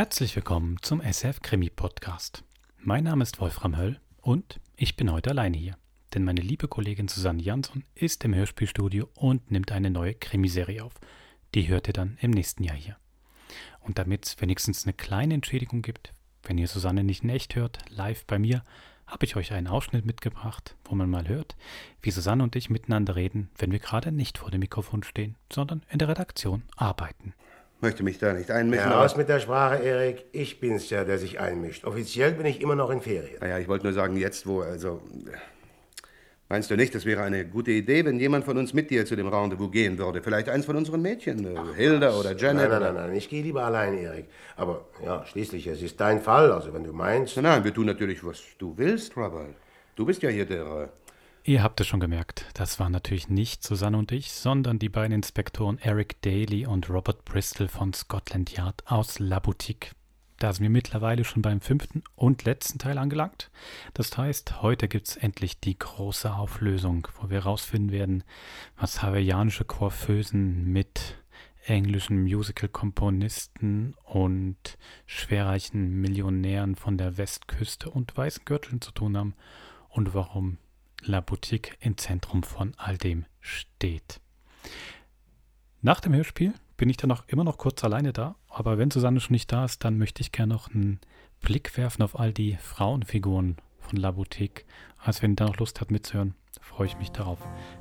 Herzlich willkommen zum SF Krimi Podcast. Mein Name ist Wolfram Höll und ich bin heute alleine hier, denn meine liebe Kollegin Susanne Jansson ist im Hörspielstudio und nimmt eine neue Krimiserie auf. Die hört ihr dann im nächsten Jahr hier. Und damit es wenigstens eine kleine Entschädigung gibt, wenn ihr Susanne nicht in echt hört, live bei mir, habe ich euch einen Ausschnitt mitgebracht, wo man mal hört, wie Susanne und ich miteinander reden, wenn wir gerade nicht vor dem Mikrofon stehen, sondern in der Redaktion arbeiten. Möchte mich da nicht einmischen. Ja, raus mit der Sprache, Erik. Ich bin's ja, der sich einmischt. Offiziell bin ich immer noch in Ferien. Naja, ich wollte nur sagen, jetzt wo, also. Meinst du nicht, das wäre eine gute Idee, wenn jemand von uns mit dir zu dem Rendezvous gehen würde? Vielleicht eins von unseren Mädchen, äh, Ach, Hilda oder Janet? Nein, nein, nein, nein, ich gehe lieber allein, Erik. Aber ja, schließlich, es ist dein Fall, also wenn du meinst. Nein, nein, wir tun natürlich, was du willst, Robert. Du bist ja hier der. Ihr habt es schon gemerkt, das waren natürlich nicht Susanne und ich, sondern die beiden Inspektoren Eric Daly und Robert Bristol von Scotland Yard aus La Boutique. Da sind wir mittlerweile schon beim fünften und letzten Teil angelangt. Das heißt, heute gibt es endlich die große Auflösung, wo wir herausfinden werden, was hawaiianische Coiffeusen mit englischen Musical-Komponisten und schwerreichen Millionären von der Westküste und weißen Gürteln zu tun haben und warum La Boutique im Zentrum von all dem steht. Nach dem Hörspiel bin ich dann auch immer noch kurz alleine da. Aber wenn Susanne schon nicht da ist, dann möchte ich gerne noch einen Blick werfen auf all die Frauenfiguren von La Boutique. Also wenn ihr da noch Lust habt mitzuhören, freue ich mich darauf.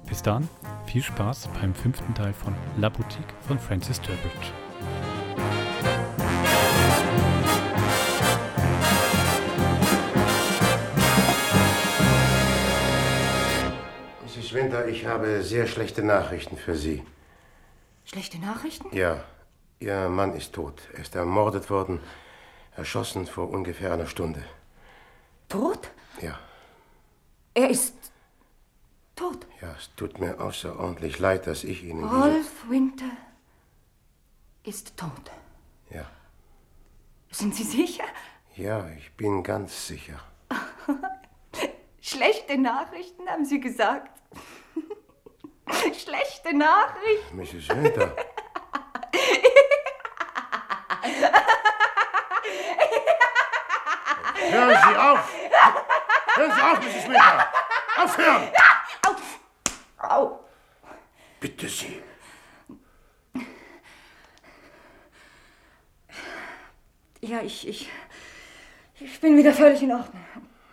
Bis dann, viel Spaß beim fünften Teil von La Boutique von Francis Durbridge. Mrs. Winter, ich habe sehr schlechte Nachrichten für Sie. Schlechte Nachrichten? Ja. Ihr Mann ist tot. Er ist ermordet worden, erschossen vor ungefähr einer Stunde. Tot? Ja. Er ist tot? Ja, es tut mir außerordentlich leid, dass ich Ihnen. Rolf Winter ist tot. Ja. Sind Sie sicher? Ja, ich bin ganz sicher. Schlechte Nachrichten, haben Sie gesagt. Schlechte Nachricht. Mrs. Winter. Hören Sie auf! Hören Sie auf, Mrs. Winter! Aufhören! Au! Au! Bitte Sie. Ja, ich, ich, ich bin wieder völlig in Ordnung.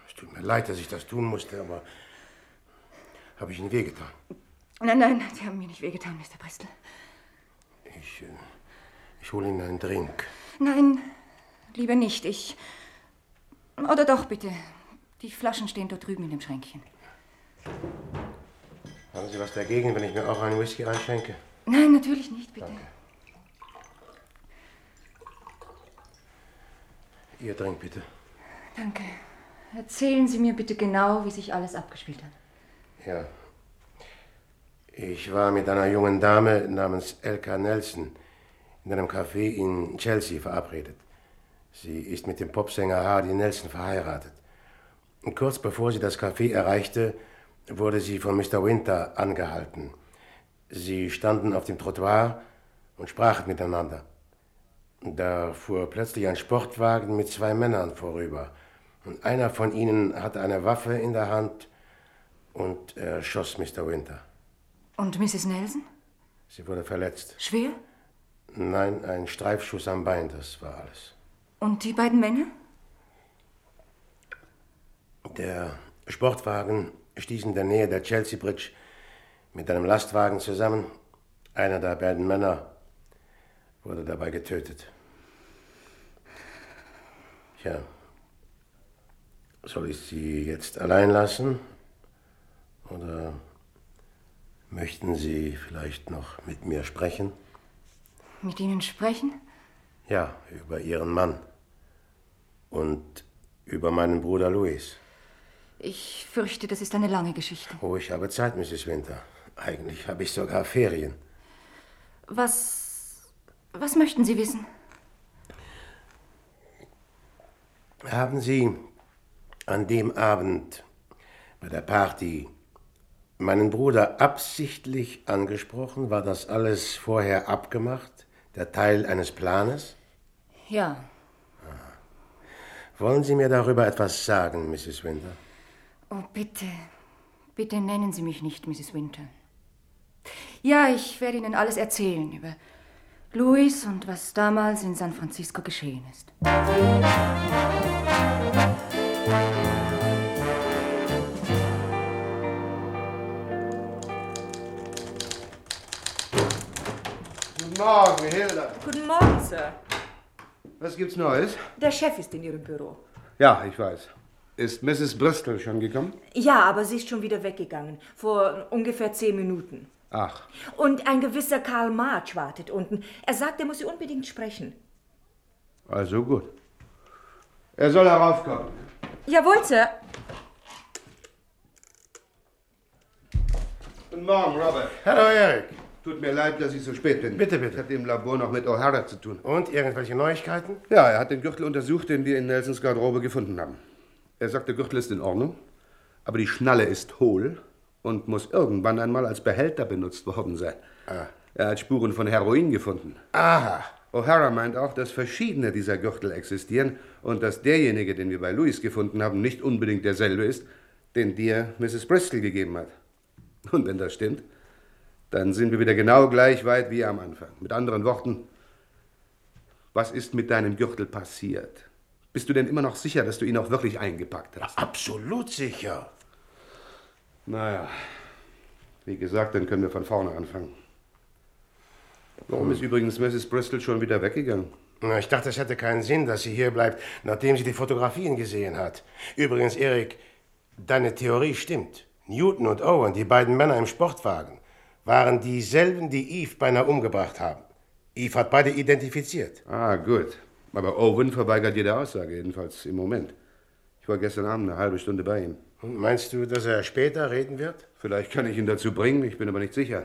Es tut mir leid, dass ich das tun musste, aber habe ich Ihnen wehgetan? Nein, nein, Sie haben mir nicht wehgetan, Mr. Bristol. Ich, äh, ich hole Ihnen einen Drink. Nein, lieber nicht. Ich. Oder doch, bitte. Die Flaschen stehen dort drüben in dem Schränkchen. Haben Sie was dagegen, wenn ich mir auch einen Whisky einschenke? Nein, natürlich nicht, bitte. Danke. Ihr Drink, bitte. Danke. Erzählen Sie mir bitte genau, wie sich alles abgespielt hat. Ja, ich war mit einer jungen Dame namens Elka Nelson in einem Café in Chelsea verabredet. Sie ist mit dem Popsänger Hardy Nelson verheiratet. Und kurz bevor sie das Café erreichte, wurde sie von Mr. Winter angehalten. Sie standen auf dem Trottoir und sprachen miteinander. Da fuhr plötzlich ein Sportwagen mit zwei Männern vorüber. Und einer von ihnen hatte eine Waffe in der Hand und erschoss Mr. Winter. Und Mrs. Nelson? Sie wurde verletzt. Schwer? Nein, ein Streifschuss am Bein, das war alles. Und die beiden Männer? Der Sportwagen stieß in der Nähe der Chelsea Bridge mit einem Lastwagen zusammen. Einer der beiden Männer wurde dabei getötet. Tja, soll ich Sie jetzt allein lassen? Oder Möchten Sie vielleicht noch mit mir sprechen? Mit Ihnen sprechen? Ja, über Ihren Mann. Und über meinen Bruder Louis. Ich fürchte, das ist eine lange Geschichte. Oh, ich habe Zeit, Mrs. Winter. Eigentlich habe ich sogar Ferien. Was. Was möchten Sie wissen? Haben Sie an dem Abend bei der Party meinen Bruder absichtlich angesprochen? War das alles vorher abgemacht? Der Teil eines Planes? Ja, Wollen Sie mir darüber etwas sagen, Mrs. Winter? Oh, bitte. Bitte nennen Sie mich nicht Mrs. Winter. Ja, ich werde Ihnen alles erzählen über Louis und was damals in San Francisco geschehen ist. Guten Morgen, Hilda. Guten Morgen, Sir. Was gibt's Neues? Der Chef ist in Ihrem Büro. Ja, ich weiß. Ist Mrs. Bristol schon gekommen? Ja, aber sie ist schon wieder weggegangen. Vor ungefähr zehn Minuten. Ach, Und ein gewisser Karl March wartet unten. Er sagt, er muss Sie unbedingt sprechen. also gut. Er soll heraufkommen. Jawohl, Sir. Guten Morgen, Robert. Hallo, Eric. Tut mir leid, dass ich so spät bin. Bitte, bitte. Ich hatte im Labor noch mit O'Hara zu tun. Und irgendwelche Neuigkeiten? Ja, er hat den Gürtel untersucht, den wir in Nelsons Garderobe gefunden haben. Er sagt, der Gürtel ist in Ordnung, aber die Schnalle ist hohl und muss irgendwann einmal als Behälter benutzt worden sein. Er hat Spuren von Heroin gefunden. Aha. O'Hara meint auch, dass verschiedene dieser Gürtel existieren und dass derjenige, den wir bei Louis gefunden haben, nicht unbedingt derselbe ist, den dir Mrs. Bristol gegeben hat. Und wenn das stimmt, dann sind wir wieder genau gleich weit wie am Anfang. Mit anderen Worten, was ist mit deinem Gürtel passiert? Bist du denn immer noch sicher, dass du ihn auch wirklich eingepackt hast? Absolut sicher. Naja, wie gesagt, dann können wir von vorne anfangen. Warum ist übrigens Mrs. Bristol schon wieder weggegangen? Na, Ich dachte, es hätte keinen Sinn, dass sie hier bleibt, nachdem sie die Fotografien gesehen hat. Übrigens, Erik, deine Theorie stimmt. Newton und Owen, die beiden Männer im Sportwagen, waren dieselben, die Eve beinahe umgebracht haben. Eve hat beide identifiziert. Ah, gut. Aber Owen verweigert jede Aussage, jedenfalls im Moment. Ich war gestern Abend eine halbe Stunde bei ihm. Und meinst du, dass er später reden wird? Vielleicht kann ich ihn dazu bringen, ich bin aber nicht sicher.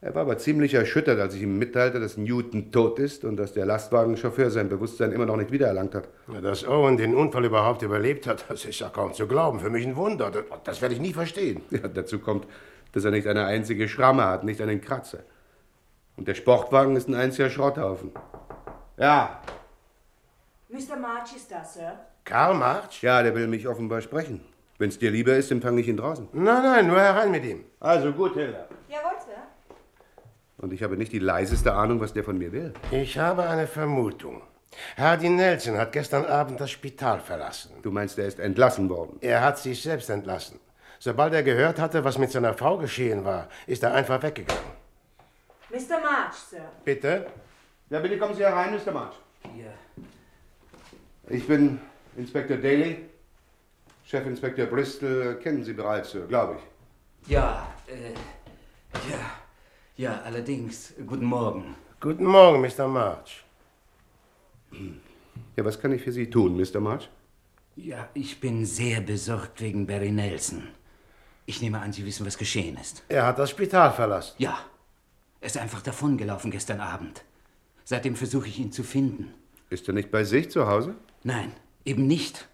Er war aber ziemlich erschüttert, als ich ihm mitteilte, dass Newton tot ist und dass der Lastwagenchauffeur sein Bewusstsein immer noch nicht wiedererlangt hat. Ja, Dass Owen den Unfall überhaupt überlebt hat, das ist ja kaum zu glauben. Für mich ein Wunder. Das, das werde ich nie verstehen. Ja, dazu kommt, dass er nicht eine einzige Schramme hat, nicht einen Kratzer. Und der Sportwagen ist ein einziger Schrotthaufen. Ja, Mr. March ist da, Sir. Karl March? ja, der will mich offenbar sprechen. Wenn es dir lieber ist, empfange ich ihn draußen. Nein, nein, nur herein mit ihm. Also gut, Hilda. Jawohl, Sir. Und ich habe nicht die leiseste Ahnung, was der von mir will. Ich habe eine Vermutung. Hardy Nelson hat gestern Abend das Spital verlassen. Du meinst, er ist entlassen worden. Er hat sich selbst entlassen. Sobald er gehört hatte, was mit seiner Frau geschehen war, ist er einfach weggegangen. Mr. March, Sir. Bitte? Ja, bitte kommen Sie herein, Mr. March. Ich bin Inspektor Daly. Chefinspektor Bristol kennen Sie bereits, Sir, glaube ich. Ja, äh, ja, ja, allerdings. Guten Morgen. Guten Morgen, Mr. March. Ja, was kann ich für Sie tun, Mr. March? Ja, ich bin sehr besorgt wegen Barry Nelson. Ich nehme an, Sie wissen, was geschehen ist. Er hat das Spital verlassen. Ja, er ist einfach davongelaufen gestern Abend. Seitdem versuche ich ihn zu finden. Ist er nicht bei sich zu Hause? Nein, eben nicht.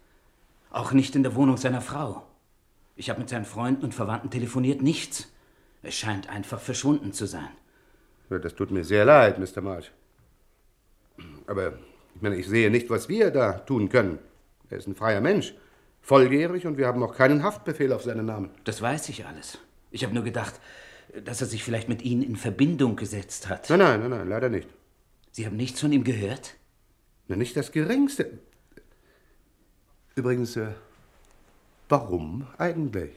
Auch nicht in der Wohnung seiner Frau. Ich habe mit seinen Freunden und Verwandten telefoniert, nichts. Es scheint einfach verschwunden zu sein. Das tut mir sehr leid, Mr. March. Aber ich meine, ich sehe nicht, was wir da tun können. Er ist ein freier Mensch, volljährig und wir haben noch keinen Haftbefehl auf seinen Namen. Das weiß ich alles. Ich habe nur gedacht, dass er sich vielleicht mit Ihnen in Verbindung gesetzt hat. Nein, nein, nein, nein, leider nicht. Sie haben nichts von ihm gehört? Na, nicht das Geringste. Übrigens, äh, warum eigentlich?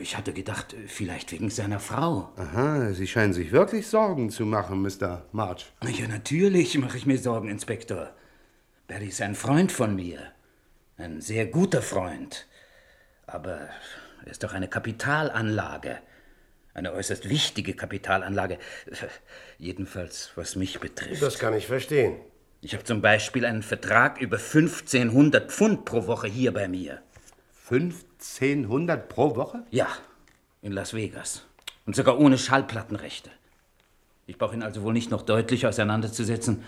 Ich hatte gedacht, vielleicht wegen seiner Frau. Aha, Sie scheinen sich wirklich Sorgen zu machen, Mr. March. Ja, natürlich mache ich mir Sorgen, Inspektor. Barry ist ein Freund von mir. Ein sehr guter Freund. Aber er ist doch eine Kapitalanlage. Eine äußerst wichtige Kapitalanlage. Jedenfalls, was mich betrifft. Das kann ich verstehen. Ich habe zum Beispiel einen Vertrag über 1500 Pfund pro Woche hier bei mir. 1500 pro Woche? Ja, in Las Vegas. Und sogar ohne Schallplattenrechte. Ich brauche ihn also wohl nicht noch deutlich auseinanderzusetzen,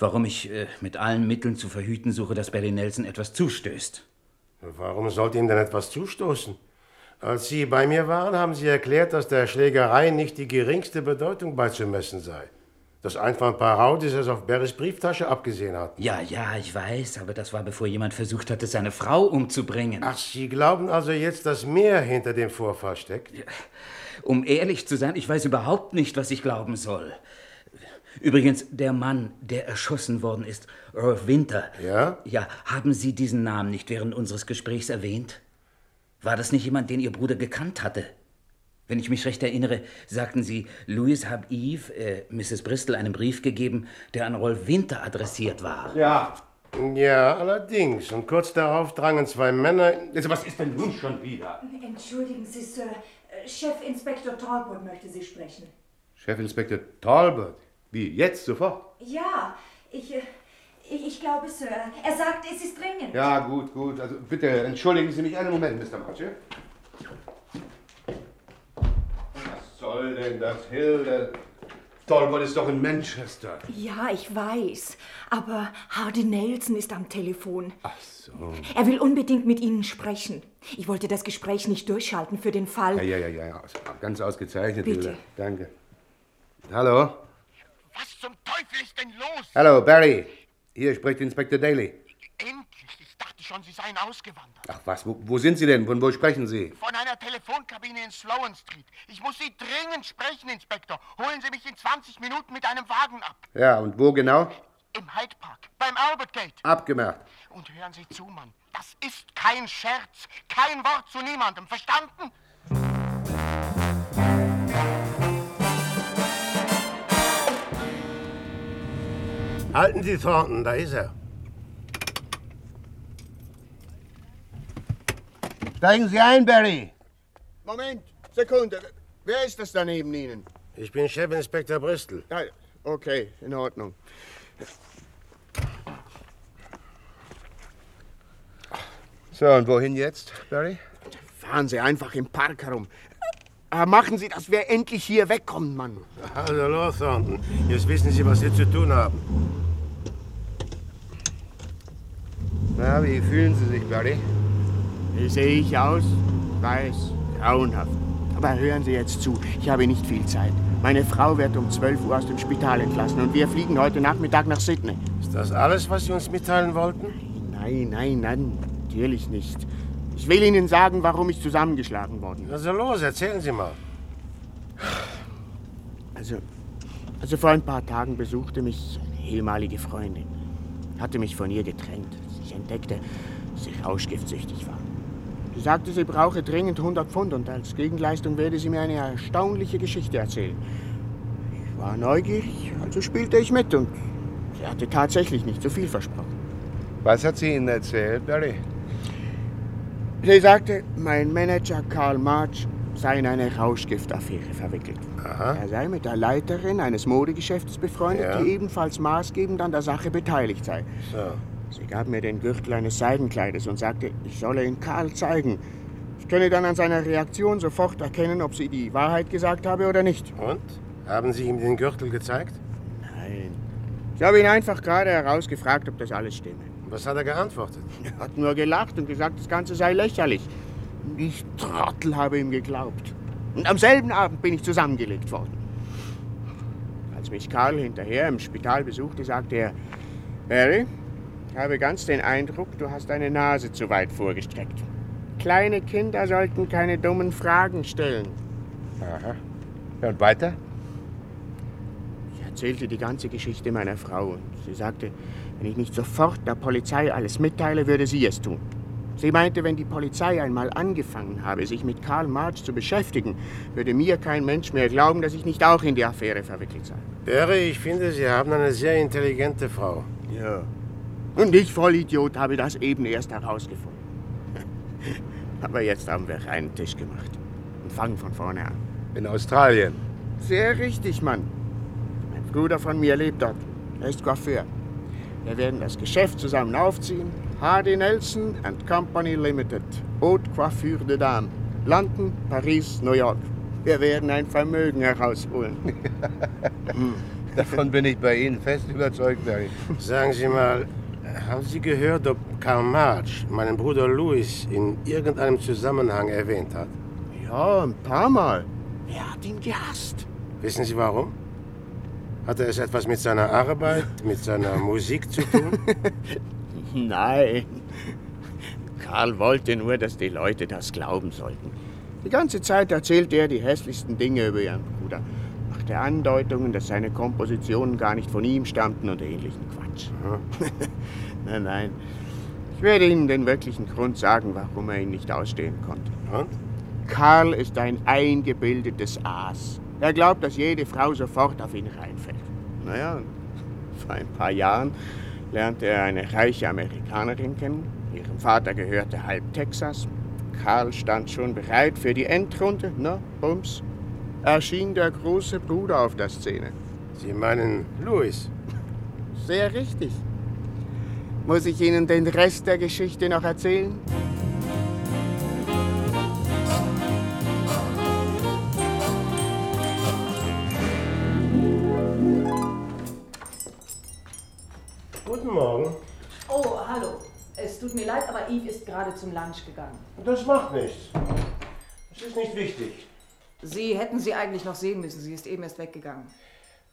warum ich äh, mit allen Mitteln zu verhüten suche, dass Barry Nelson etwas zustößt. Warum sollte ihm denn etwas zustoßen? Als Sie bei mir waren, haben Sie erklärt, dass der Schlägerei nicht die geringste Bedeutung beizumessen sei. dass einfach ein paar Haudis es auf Barrys Brieftasche abgesehen hat. Ja, ja, ich weiß, aber das war bevor jemand versucht hatte, seine Frau umzubringen. Ach, Sie glauben also jetzt, dass mehr hinter dem Vorfall steckt? Ja. Um ehrlich zu sein, ich weiß überhaupt nicht, was ich glauben soll. Übrigens, der Mann, der erschossen worden ist, Rolf Winter. Ja? Ja, haben Sie diesen Namen nicht während unseres Gesprächs erwähnt? War das nicht jemand, den Ihr Bruder gekannt hatte? Wenn ich mich recht erinnere, sagten Sie, Louis habe Eve, äh, Mrs. Bristol, einen Brief gegeben, der an Rolf Winter adressiert war. Ja. Ja, allerdings. Und kurz darauf drangen zwei Männer. Also, was ist denn nun schon wieder? Entschuldigen Sie, Sir. Chefinspektor Talbot möchte Sie sprechen. Chefinspektor Talbot? Wie, jetzt, sofort? Ja, ich, äh, ich, ich glaube, Sir. Er sagt, es ist dringend. Ja, gut, gut. Also bitte entschuldigen Sie mich einen Moment, Mr. Marche. Was soll denn das, Hilde? Talbot ist doch in Manchester. Ja, ich weiß. Aber Hardy Nelson ist am Telefon. Ach so. Er will unbedingt mit Ihnen sprechen. Ich wollte das Gespräch nicht durchschalten für den Fall. Ja, ja, ja, ja. Ganz ausgezeichnet, Bitte. Hilde. Danke. Hallo? Was zum Teufel ist denn los? Hallo, Barry. Hier spricht Inspektor Daly. Endlich. Ich dachte schon, Sie seien ausgewandert. Ach was, wo, wo sind Sie denn? Von wo sprechen Sie? Von einer Telefonkabine in Sloan Street. Ich muss Sie dringend sprechen, Inspektor. Holen Sie mich in 20 Minuten mit einem Wagen ab. Ja, und wo genau? Im Hyde Park, beim Albert Gate. Abgemacht. Und hören Sie zu, Mann. Das ist kein Scherz. Kein Wort zu niemandem. Verstanden? Halten Sie Thornton, da ist er. Steigen Sie ein, Barry. Moment, Sekunde. Wer ist das da neben Ihnen? Ich bin Chefinspektor Bristol. Okay, in Ordnung. So, und wohin jetzt, Barry? Fahren Sie einfach im Park herum. Aber machen Sie, dass wir endlich hier wegkommen, Mann. Also los, Thornton. Jetzt wissen Sie, was Sie zu tun haben. Na, wie fühlen Sie sich, Barry? Wie sehe ich aus? Weiß, grauenhaft. Aber hören Sie jetzt zu, ich habe nicht viel Zeit. Meine Frau wird um 12 Uhr aus dem Spital entlassen und wir fliegen heute Nachmittag nach Sydney. Ist das alles, was Sie uns mitteilen wollten? Nein, nein, nein, natürlich nicht. Ich will Ihnen sagen, warum ich zusammengeschlagen worden bin. Also los, erzählen Sie mal. Also, also vor ein paar Tagen besuchte mich eine ehemalige Freundin. Hatte mich von ihr getrennt. Ich entdeckte, dass ich rauschgiftsüchtig war. Sie sagte, sie brauche dringend 100 Pfund und als Gegenleistung werde sie mir eine erstaunliche Geschichte erzählen. Ich war neugierig, also spielte ich mit und sie hatte tatsächlich nicht so viel versprochen. Was hat sie Ihnen erzählt, Barry? Sie sagte, mein Manager Karl March sei in eine Rauschgiftaffäre verwickelt. Aha. Er sei mit der Leiterin eines Modegeschäfts befreundet, Ja. die ebenfalls maßgebend an der Sache beteiligt sei. So. Sie gab mir den Gürtel eines Seidenkleides und sagte, ich solle ihn Karl zeigen. Ich könne dann an seiner Reaktion sofort erkennen, ob sie die Wahrheit gesagt habe oder nicht. Und? Haben Sie ihm den Gürtel gezeigt? Nein. Ich habe ihn einfach gerade herausgefragt, ob das alles stimme. Was hat er geantwortet? Er hat nur gelacht und gesagt, das Ganze sei lächerlich. Ich Trottel habe ihm geglaubt. Und am selben Abend bin ich zusammengelegt worden. Als mich Karl hinterher im Spital besuchte, sagte er, Barry, ich habe ganz den Eindruck, du hast deine Nase zu weit vorgestreckt. Kleine Kinder sollten keine dummen Fragen stellen. Aha. Ja, und weiter? Ich erzählte die ganze Geschichte meiner Frau und sie sagte, wenn ich nicht sofort der Polizei alles mitteile, würde sie es tun. Sie meinte, wenn die Polizei einmal angefangen habe, sich mit Karl March zu beschäftigen, würde mir kein Mensch mehr glauben, dass ich nicht auch in die Affäre verwickelt sei. Barry, ich finde, Sie haben eine sehr intelligente Frau. Ja. Und ich, Vollidiot, habe das eben erst herausgefunden. Aber jetzt haben wir einen Tisch gemacht und fangen von vorne an. In Australien. Sehr richtig, Mann. Ein Bruder von mir lebt dort. Er ist Coiffeur. Wir werden das Geschäft zusammen aufziehen. Hardy Nelson and Company Limited. Haute Coiffure de Dame. London, Paris, New York. Wir werden ein Vermögen herausholen. Davon bin ich bei Ihnen fest überzeugt, Barry. Sagen Sie mal, haben Sie gehört, ob Karl March meinen Bruder Louis in irgendeinem Zusammenhang erwähnt hat? Ja, ein paar Mal. Er hat ihn gehasst. Wissen Sie warum? Hatte es etwas mit seiner Arbeit, mit seiner Musik zu tun? Nein. Karl wollte nur, dass die Leute das glauben sollten. Die ganze Zeit erzählte er die hässlichsten Dinge über ihren Bruder. Machte Andeutungen, dass seine Kompositionen gar nicht von ihm stammten und ähnlichen Quatsch. nein, nein. Ich werde Ihnen den wirklichen Grund sagen, warum er ihn nicht ausstehen konnte. Und? Karl ist ein eingebildetes Aas. Er glaubt, dass jede Frau sofort auf ihn reinfällt. Naja, vor ein paar Jahren lernte er eine reiche Amerikanerin kennen. Ihrem Vater gehörte halb Texas. Karl stand schon bereit für die Endrunde. Na, bums, erschien der große Bruder auf der Szene. Sie meinen Louis? Sehr richtig. Muss ich Ihnen den Rest der Geschichte noch erzählen? Guten Morgen. Oh, hallo. Es tut mir leid, aber Eve ist gerade zum Lunch gegangen. Das macht nichts. Das ist nicht wichtig. Sie hätten sie eigentlich noch sehen müssen. Sie ist eben erst weggegangen.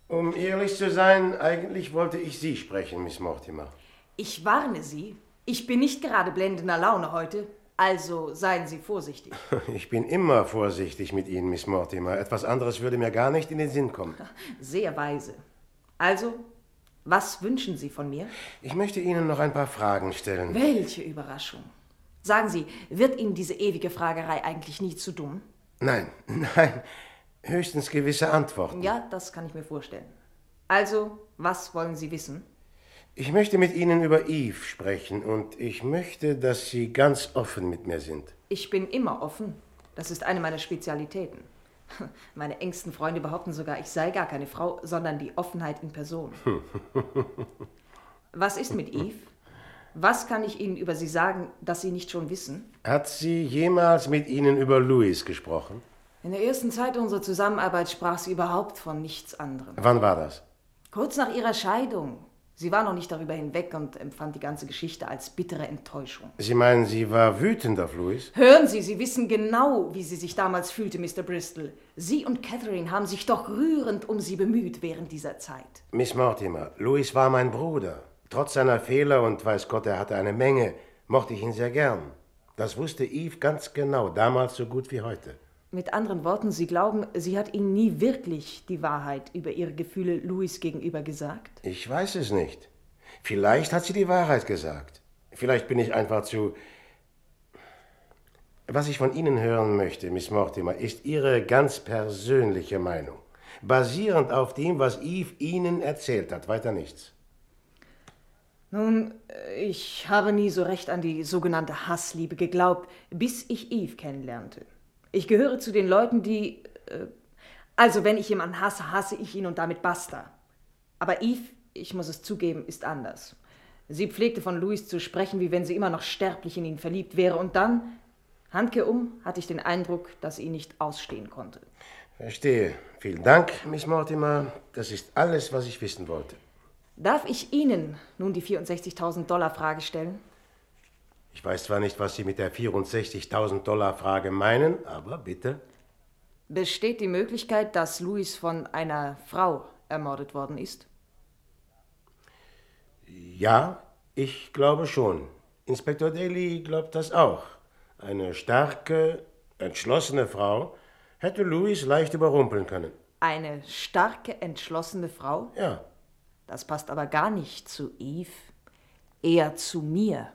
Um ehrlich zu sein, eigentlich wollte ich Sie sprechen, Miss Mortimer. Ich warne Sie. Ich bin nicht gerade blendender Laune heute. Also seien Sie vorsichtig. Ich bin immer vorsichtig mit Ihnen, Miss Mortimer. Etwas anderes würde mir gar nicht in den Sinn kommen. Sehr weise. Also, was wünschen Sie von mir? Ich möchte Ihnen noch ein paar Fragen stellen. Welche Überraschung. Sagen Sie, wird Ihnen diese ewige Fragerei eigentlich nie zu dumm? Nein, nein, höchstens gewisse Antworten. Ja, das kann ich mir vorstellen. Also, was wollen Sie wissen? Ich möchte mit Ihnen über Eve sprechen und ich möchte, dass Sie ganz offen mit mir sind. Ich bin immer offen. Das ist eine meiner Spezialitäten. Meine engsten Freunde behaupten sogar, ich sei gar keine Frau, sondern die Offenheit in Person. Was ist mit Eve? Was kann ich Ihnen über sie sagen, das Sie nicht schon wissen? Hat sie jemals mit Ihnen über Louis gesprochen? In der ersten Zeit unserer Zusammenarbeit sprach sie überhaupt von nichts anderem. Wann war das? Kurz nach ihrer Scheidung. Sie war noch nicht darüber hinweg und empfand die ganze Geschichte als bittere Enttäuschung. Sie meinen, sie war wütend auf Louis? Hören Sie, Sie wissen genau, wie sie sich damals fühlte, Mr. Bristol. Sie und Catherine haben sich doch rührend um sie bemüht während dieser Zeit. Miss Mortimer, Louis war mein Bruder. Trotz seiner Fehler und weiß Gott, er hatte eine Menge, mochte ich ihn sehr gern. Das wusste Eve ganz genau, damals so gut wie heute. Mit anderen Worten, Sie glauben, sie hat Ihnen nie wirklich die Wahrheit über ihre Gefühle Louis gegenüber gesagt? Ich weiß es nicht. Vielleicht hat sie die Wahrheit gesagt. Vielleicht bin ich einfach zu. Was ich von Ihnen hören möchte, Miss Mortimer, ist Ihre ganz persönliche Meinung. Basierend auf dem, was Eve Ihnen erzählt hat, weiter nichts. Nun, ich habe nie so recht an die sogenannte Hassliebe geglaubt, bis ich Eve kennenlernte. Ich gehöre zu den Leuten, die. Äh, also, wenn ich jemanden hasse, hasse ich ihn und damit basta. Aber Eve, ich muss es zugeben, ist anders. Sie pflegte von Louis zu sprechen, wie wenn sie immer noch sterblich in ihn verliebt wäre. Und dann, Handke um, hatte ich den Eindruck, dass sie ihn nicht ausstehen konnte. Verstehe. Vielen Dank, Miss Mortimer. Das ist alles, was ich wissen wollte. Darf ich Ihnen nun die 64.000 Dollar Frage stellen? Ich weiß zwar nicht, was Sie mit der 64.000 Dollar Frage meinen, aber bitte. Besteht die Möglichkeit, dass Louis von einer Frau ermordet worden ist? Ja, ich glaube schon. Inspektor Daly glaubt das auch. Eine starke, entschlossene Frau hätte Louis leicht überrumpeln können. Eine starke, entschlossene Frau? Ja. Das passt aber gar nicht zu Eve, eher zu mir.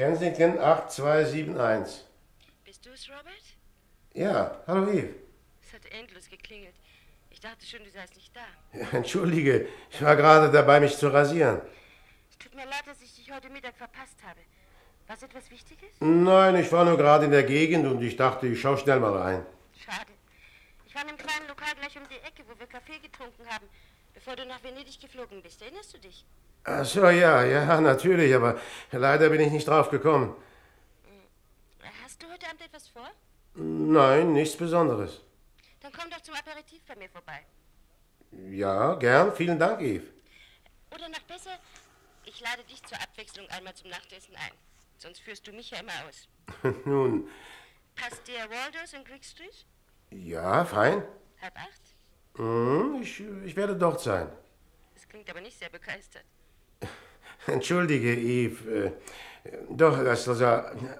Kensington 8271. Bist du es, Robert? Ja, hallo Eve. Es hat endlos geklingelt. Ich dachte schon, du seist nicht da. Ja, entschuldige, ich war gerade dabei, mich zu rasieren. Es tut mir leid, dass ich dich heute Mittag verpasst habe. War es etwas Wichtiges? Nein, ich war nur gerade in der Gegend und ich dachte, ich schau schnell mal rein. Schade. Ich war in einem kleinen Lokal gleich um die Ecke, wo wir Kaffee getrunken haben. bevor du nach Venedig geflogen bist. Erinnerst du dich? Ach so, ja, ja, natürlich, aber leider bin ich nicht drauf gekommen. Hast du heute Abend etwas vor? Nein, nichts Besonderes. Dann komm doch zum Aperitif bei mir vorbei. Ja, gern. Vielen Dank, Eve. Oder noch besser, ich lade dich zur Abwechslung einmal zum Nachtessen ein. Sonst führst du mich ja immer aus. Nun, Passt dir Waldos in Greek Street? ja, fein. Halb acht? Hm, ich, ich werde dort sein. Das klingt aber nicht sehr begeistert. Entschuldige, Eve. Äh, doch, das ist also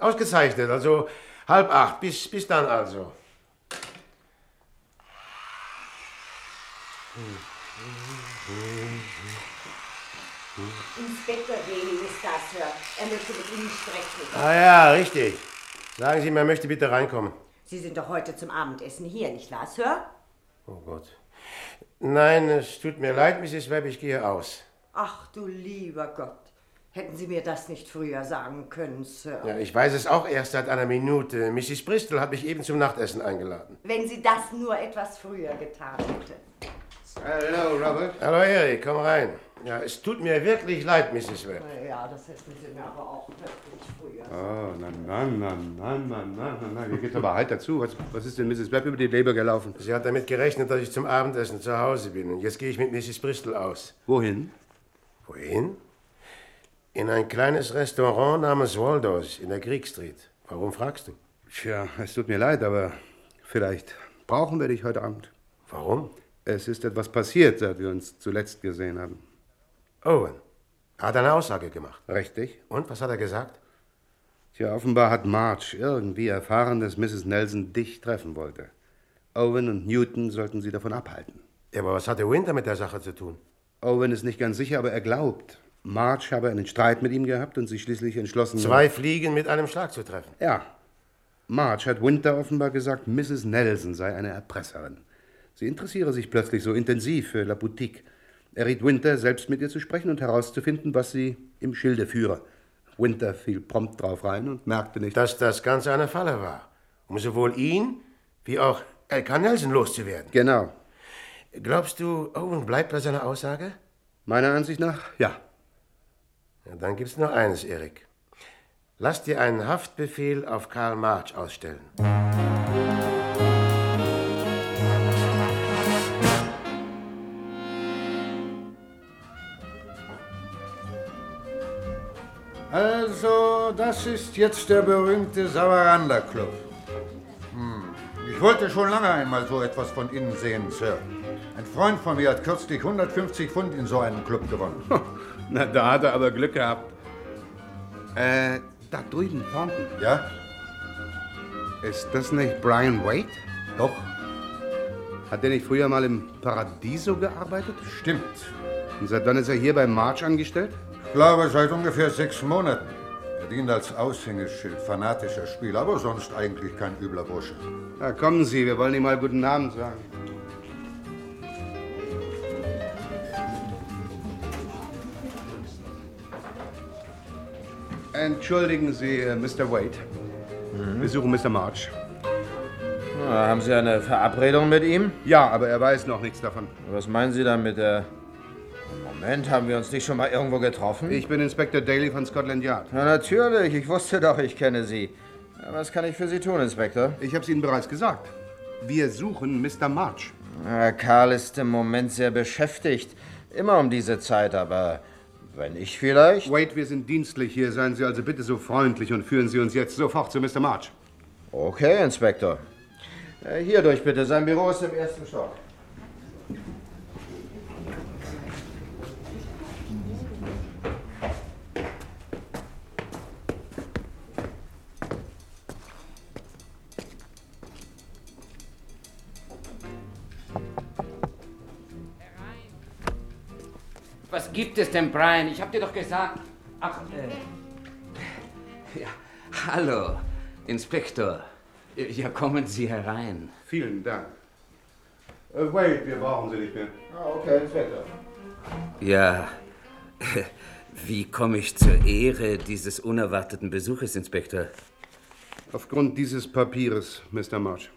ausgezeichnet. Also halb acht. Bis, bis dann also. Inspektor Daly ist da, Sir. Er möchte mit Ihnen sprechen. Ah ja, richtig. Sagen Sie, man möchte bitte reinkommen. Sie sind doch heute zum Abendessen hier, nicht wahr, Sir? Oh Gott. Nein, es tut mir leid, Mrs. Webb, ich gehe aus. Ach du lieber Gott. Hätten Sie mir das nicht früher sagen können, Sir? Ja, ich weiß es auch erst seit einer Minute. Mrs. Bristol hat mich eben zum Nachtessen eingeladen. Wenn sie das nur etwas früher getan hätte. Hallo, Robert. Hallo, Eric, komm rein. Ja, es tut mir wirklich leid, Mrs. Webb. Ja, das hätten Sie mir aber auch wirklich früher Oh, na, na, na, na, na, na, na, na. Hier geht's aber halt dazu. Was, was ist denn Mrs. Webb über die Leber gelaufen? Sie hat damit gerechnet, dass ich zum Abendessen zu Hause bin. Und jetzt gehe ich mit Mrs. Bristol aus. Wohin? Wohin? In ein kleines Restaurant namens Waldos in der Greek Street. Warum fragst du? Tja, es tut mir leid, aber vielleicht brauchen wir dich heute Abend. Warum? Es ist etwas passiert, seit wir uns zuletzt gesehen haben. Owen. Er hat eine Aussage gemacht. Richtig? Und, was hat er gesagt? Tja, offenbar hat Marge irgendwie erfahren, dass Mrs. Nelson dich treffen wollte. Owen und Newton sollten sie davon abhalten. Ja, aber was hatte Winter mit der Sache zu tun? Owen ist nicht ganz sicher, aber er glaubt. Marge habe einen Streit mit ihm gehabt und sich schließlich entschlossen... Zwei Fliegen mit einem Schlag zu treffen. Ja. Marge hat Winter offenbar gesagt, Mrs. Nelson sei eine Erpresserin. Sie interessiere sich plötzlich so intensiv für La Boutique. Er riet Winter, selbst mit ihr zu sprechen und herauszufinden, was sie im Schilde führe. Winter fiel prompt drauf rein und merkte nicht, Dass das Ganze eine Falle war. Um sowohl ihn wie auch Elka Nelson loszuwerden. Genau. Glaubst du, Owen bleibt bei seiner Aussage? Meiner Ansicht nach, ja. Ja, dann gibt's noch eines, Erik. Lass dir einen Haftbefehl auf Karl March ausstellen. Also, das ist jetzt der berühmte Savaranda Club. Hm. Ich wollte schon lange einmal so etwas von Ihnen sehen, Sir. Ein Freund von mir hat kürzlich 150 Pfund in so einen Club gewonnen. Na, da hat er aber Glück gehabt. Äh, da drüben, Thornton. Ja? Ist das nicht Brian Wade? Doch. Hat der nicht früher mal im Paradiso gearbeitet? Stimmt. Und seit wann ist er hier bei March angestellt? Ich glaube, seit ungefähr sechs Monaten. Er dient als Aushängeschild, fanatischer Spieler, aber sonst eigentlich kein übler Bursche. Na, kommen Sie, wir wollen ihm mal guten Abend sagen. Entschuldigen Sie, äh, Mr. Wade. Wir suchen Mr. March. Ah, haben Sie eine Verabredung mit ihm? Ja, aber er weiß noch nichts davon. Was meinen Sie dann mit der... Moment, haben wir uns nicht schon mal irgendwo getroffen? Ich bin Inspektor Daly von Scotland Yard. Na natürlich, ich wusste doch, ich kenne Sie. Was kann ich für Sie tun, Inspektor? Ich habe es Ihnen bereits gesagt. Wir suchen Mr. March. Karl ist im Moment sehr beschäftigt. Immer um diese Zeit, aber wenn ich vielleicht... Wade, wir sind dienstlich hier. Seien Sie also bitte so freundlich und führen Sie uns jetzt sofort zu Mr. March. Okay, Inspektor. Äh, Hier durch bitte, sein Büro ist im ersten Stock. Was gibt es denn, Brian? Ich hab dir doch gesagt. Ach, äh. Ja, hallo, Inspektor. Ja, kommen Sie herein. Vielen Dank. Äh, Wade, wir brauchen Sie nicht mehr. Ah, okay, Inspektor. Ja, wie komme ich zur Ehre dieses unerwarteten Besuches, Inspektor? Aufgrund dieses Papiers, Mr. March.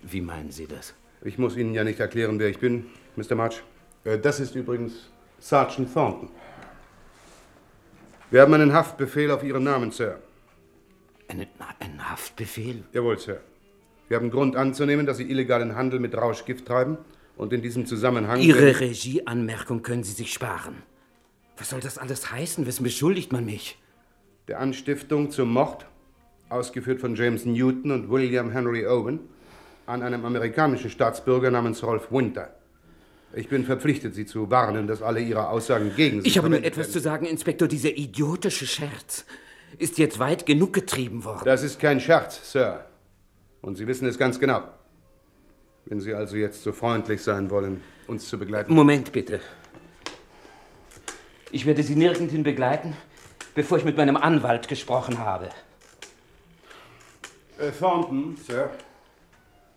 Wie meinen Sie das? Ich muss Ihnen ja nicht erklären, wer ich bin, Mr. March. Äh, Das ist übrigens Sergeant Thornton. Wir haben einen Haftbefehl auf Ihren Namen, Sir. Einen, einen Haftbefehl? Jawohl, Sir. Wir haben Grund anzunehmen, dass Sie illegalen Handel mit Rauschgift treiben und in diesem Zusammenhang... Ihre Regieanmerkung können Sie sich sparen. Was soll das alles heißen? Wessen beschuldigt man mich? Der Anstiftung zum Mord, ausgeführt von James Newton und William Henry Owen, an einem amerikanischen Staatsbürger namens Rolf Winter. Ich bin verpflichtet, Sie zu warnen, dass alle Ihre Aussagen gegen Sie Ich habe nur etwas werden. zu sagen, Inspektor. Dieser idiotische Scherz ist jetzt weit genug getrieben worden. Das ist kein Scherz, Sir. Und Sie wissen es ganz genau. Wenn Sie also jetzt so freundlich sein wollen, uns zu begleiten. Moment bitte. Ich werde Sie nirgendhin begleiten, bevor ich mit meinem Anwalt gesprochen habe. Äh, Thornton, Sir.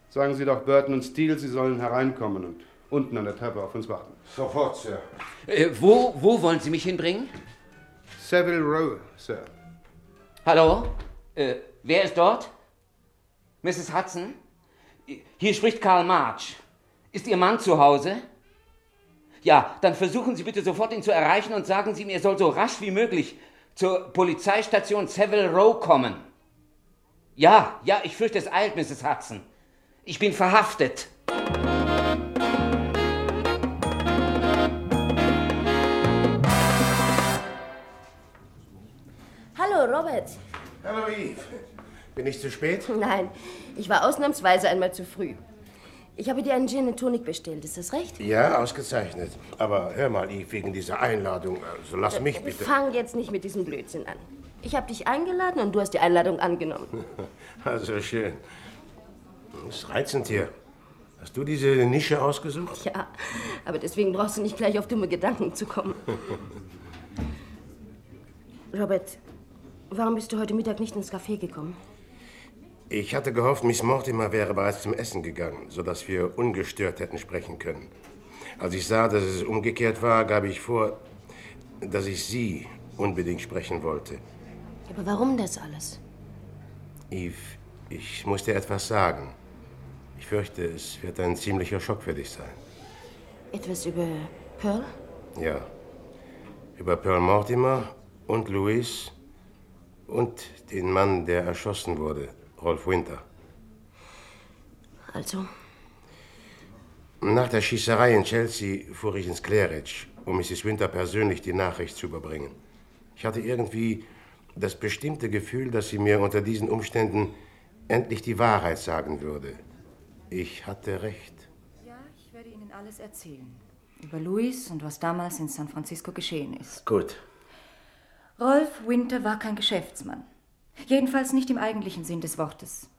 Sagen Sie doch Burton und Steele, Sie sollen hereinkommen und unten an der Treppe auf uns warten. Sofort, Sir. Äh, wo, wo wollen Sie mich hinbringen? Savile Row, Sir. Hallo? Äh, wer ist dort? Mrs. Hudson? Hier spricht Karl March. Ist Ihr Mann zu Hause? Ja, dann versuchen Sie bitte sofort, ihn zu erreichen und sagen Sie ihm, er soll so rasch wie möglich zur Polizeistation Savile Row kommen. Ja, ja, ich fürchte, es eilt, Mrs. Hudson. Ich bin verhaftet. Hallo, Robert. Hallo, Eve. Bin ich zu spät? Nein, ich war ausnahmsweise einmal zu früh. Ich habe dir einen Gin and Tonic bestellt, ist das recht? Ja, ausgezeichnet. Aber hör mal, Eve, wegen dieser Einladung, also lass mich bitte. Fang jetzt nicht mit diesem Blödsinn an. Ich habe dich eingeladen und du hast die Einladung angenommen. Also schön. Das ist reizend hier. Hast du diese Nische ausgesucht? Ja, aber deswegen brauchst du nicht gleich auf dumme Gedanken zu kommen. Robert, warum bist du heute Mittag nicht ins Café gekommen? Ich hatte gehofft, Miss Mortimer wäre bereits zum Essen gegangen, sodass wir ungestört hätten sprechen können. Als ich sah, dass es umgekehrt war, gab ich vor, dass ich Sie unbedingt sprechen wollte. Aber warum das alles? Eve, ich muss dir etwas sagen. Ich fürchte, es wird ein ziemlicher Schock für dich sein. Etwas über Pearl? Ja. Über Pearl Mortimer und Louis und den Mann, der erschossen wurde, Rolf Winter. Also, Nach der Schießerei in Chelsea fuhr ich ins Claridge, um Mrs. Winter persönlich die Nachricht zu überbringen. Ich hatte irgendwie das bestimmte Gefühl, dass sie mir unter diesen Umständen endlich die Wahrheit sagen würde. Ich hatte recht. Ja, ich werde Ihnen alles erzählen. Über Louis und was damals in San Francisco geschehen ist. Gut. Rolf Winter war kein Geschäftsmann. Jedenfalls nicht im eigentlichen Sinn des Wortes.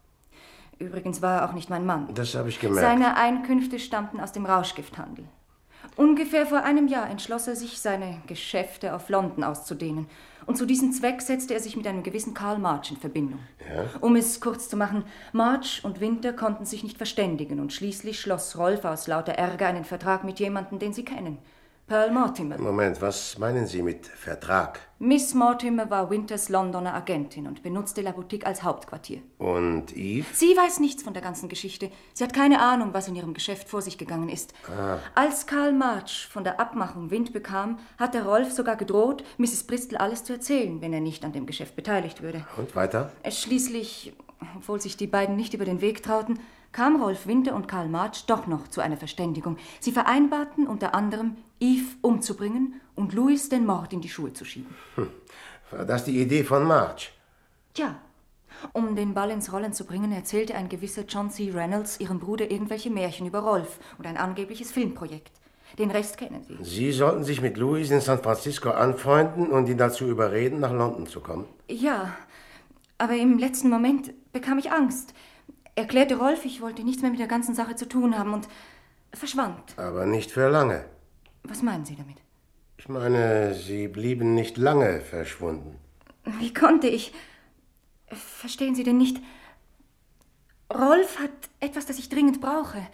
Übrigens war er auch nicht mein Mann. Das habe ich gemerkt. Seine Einkünfte stammten aus dem Rauschgifthandel. Ungefähr vor einem Jahr entschloss er sich, seine Geschäfte auf London auszudehnen. Und zu diesem Zweck setzte er sich mit einem gewissen Karl March in Verbindung. Ja? Um es kurz zu machen, March und Winter konnten sich nicht verständigen und schließlich schloss Rolf aus lauter Ärger einen Vertrag mit jemandem, den sie kennen. Pearl Mortimer. Moment, was meinen Sie mit Vertrag? Miss Mortimer war Winters Londoner Agentin und benutzte La Boutique als Hauptquartier. Und Eve? Sie weiß nichts von der ganzen Geschichte. Sie hat keine Ahnung, was in ihrem Geschäft vor sich gegangen ist. Ah. Als Karl March von der Abmachung Wind bekam, hatte Rolf sogar gedroht, Mrs. Bristol alles zu erzählen, wenn er nicht an dem Geschäft beteiligt würde. Und weiter? Schließlich, obwohl sich die beiden nicht über den Weg trauten, kam Rolf Winter und Karl March doch noch zu einer Verständigung. Sie vereinbarten unter anderem, Eve umzubringen und Louis den Mord in die Schuhe zu schieben. Hm. War das die Idee von March? Tja, um den Ball ins Rollen zu bringen, erzählte ein gewisser John C. Reynolds ihrem Bruder irgendwelche Märchen über Rolf und ein angebliches Filmprojekt. Den Rest kennen Sie. Sie sollten sich mit Louis in San Francisco anfreunden und ihn dazu überreden, nach London zu kommen. Ja, aber im letzten Moment bekam ich Angst. Erklärte Rolf, ich wollte nichts mehr mit der ganzen Sache zu tun haben und verschwand. Aber nicht für lange. Was meinen Sie damit? Ich meine, Sie blieben nicht lange verschwunden. Wie konnte ich? Verstehen Sie denn nicht? Rolf hat etwas, das ich dringend brauche.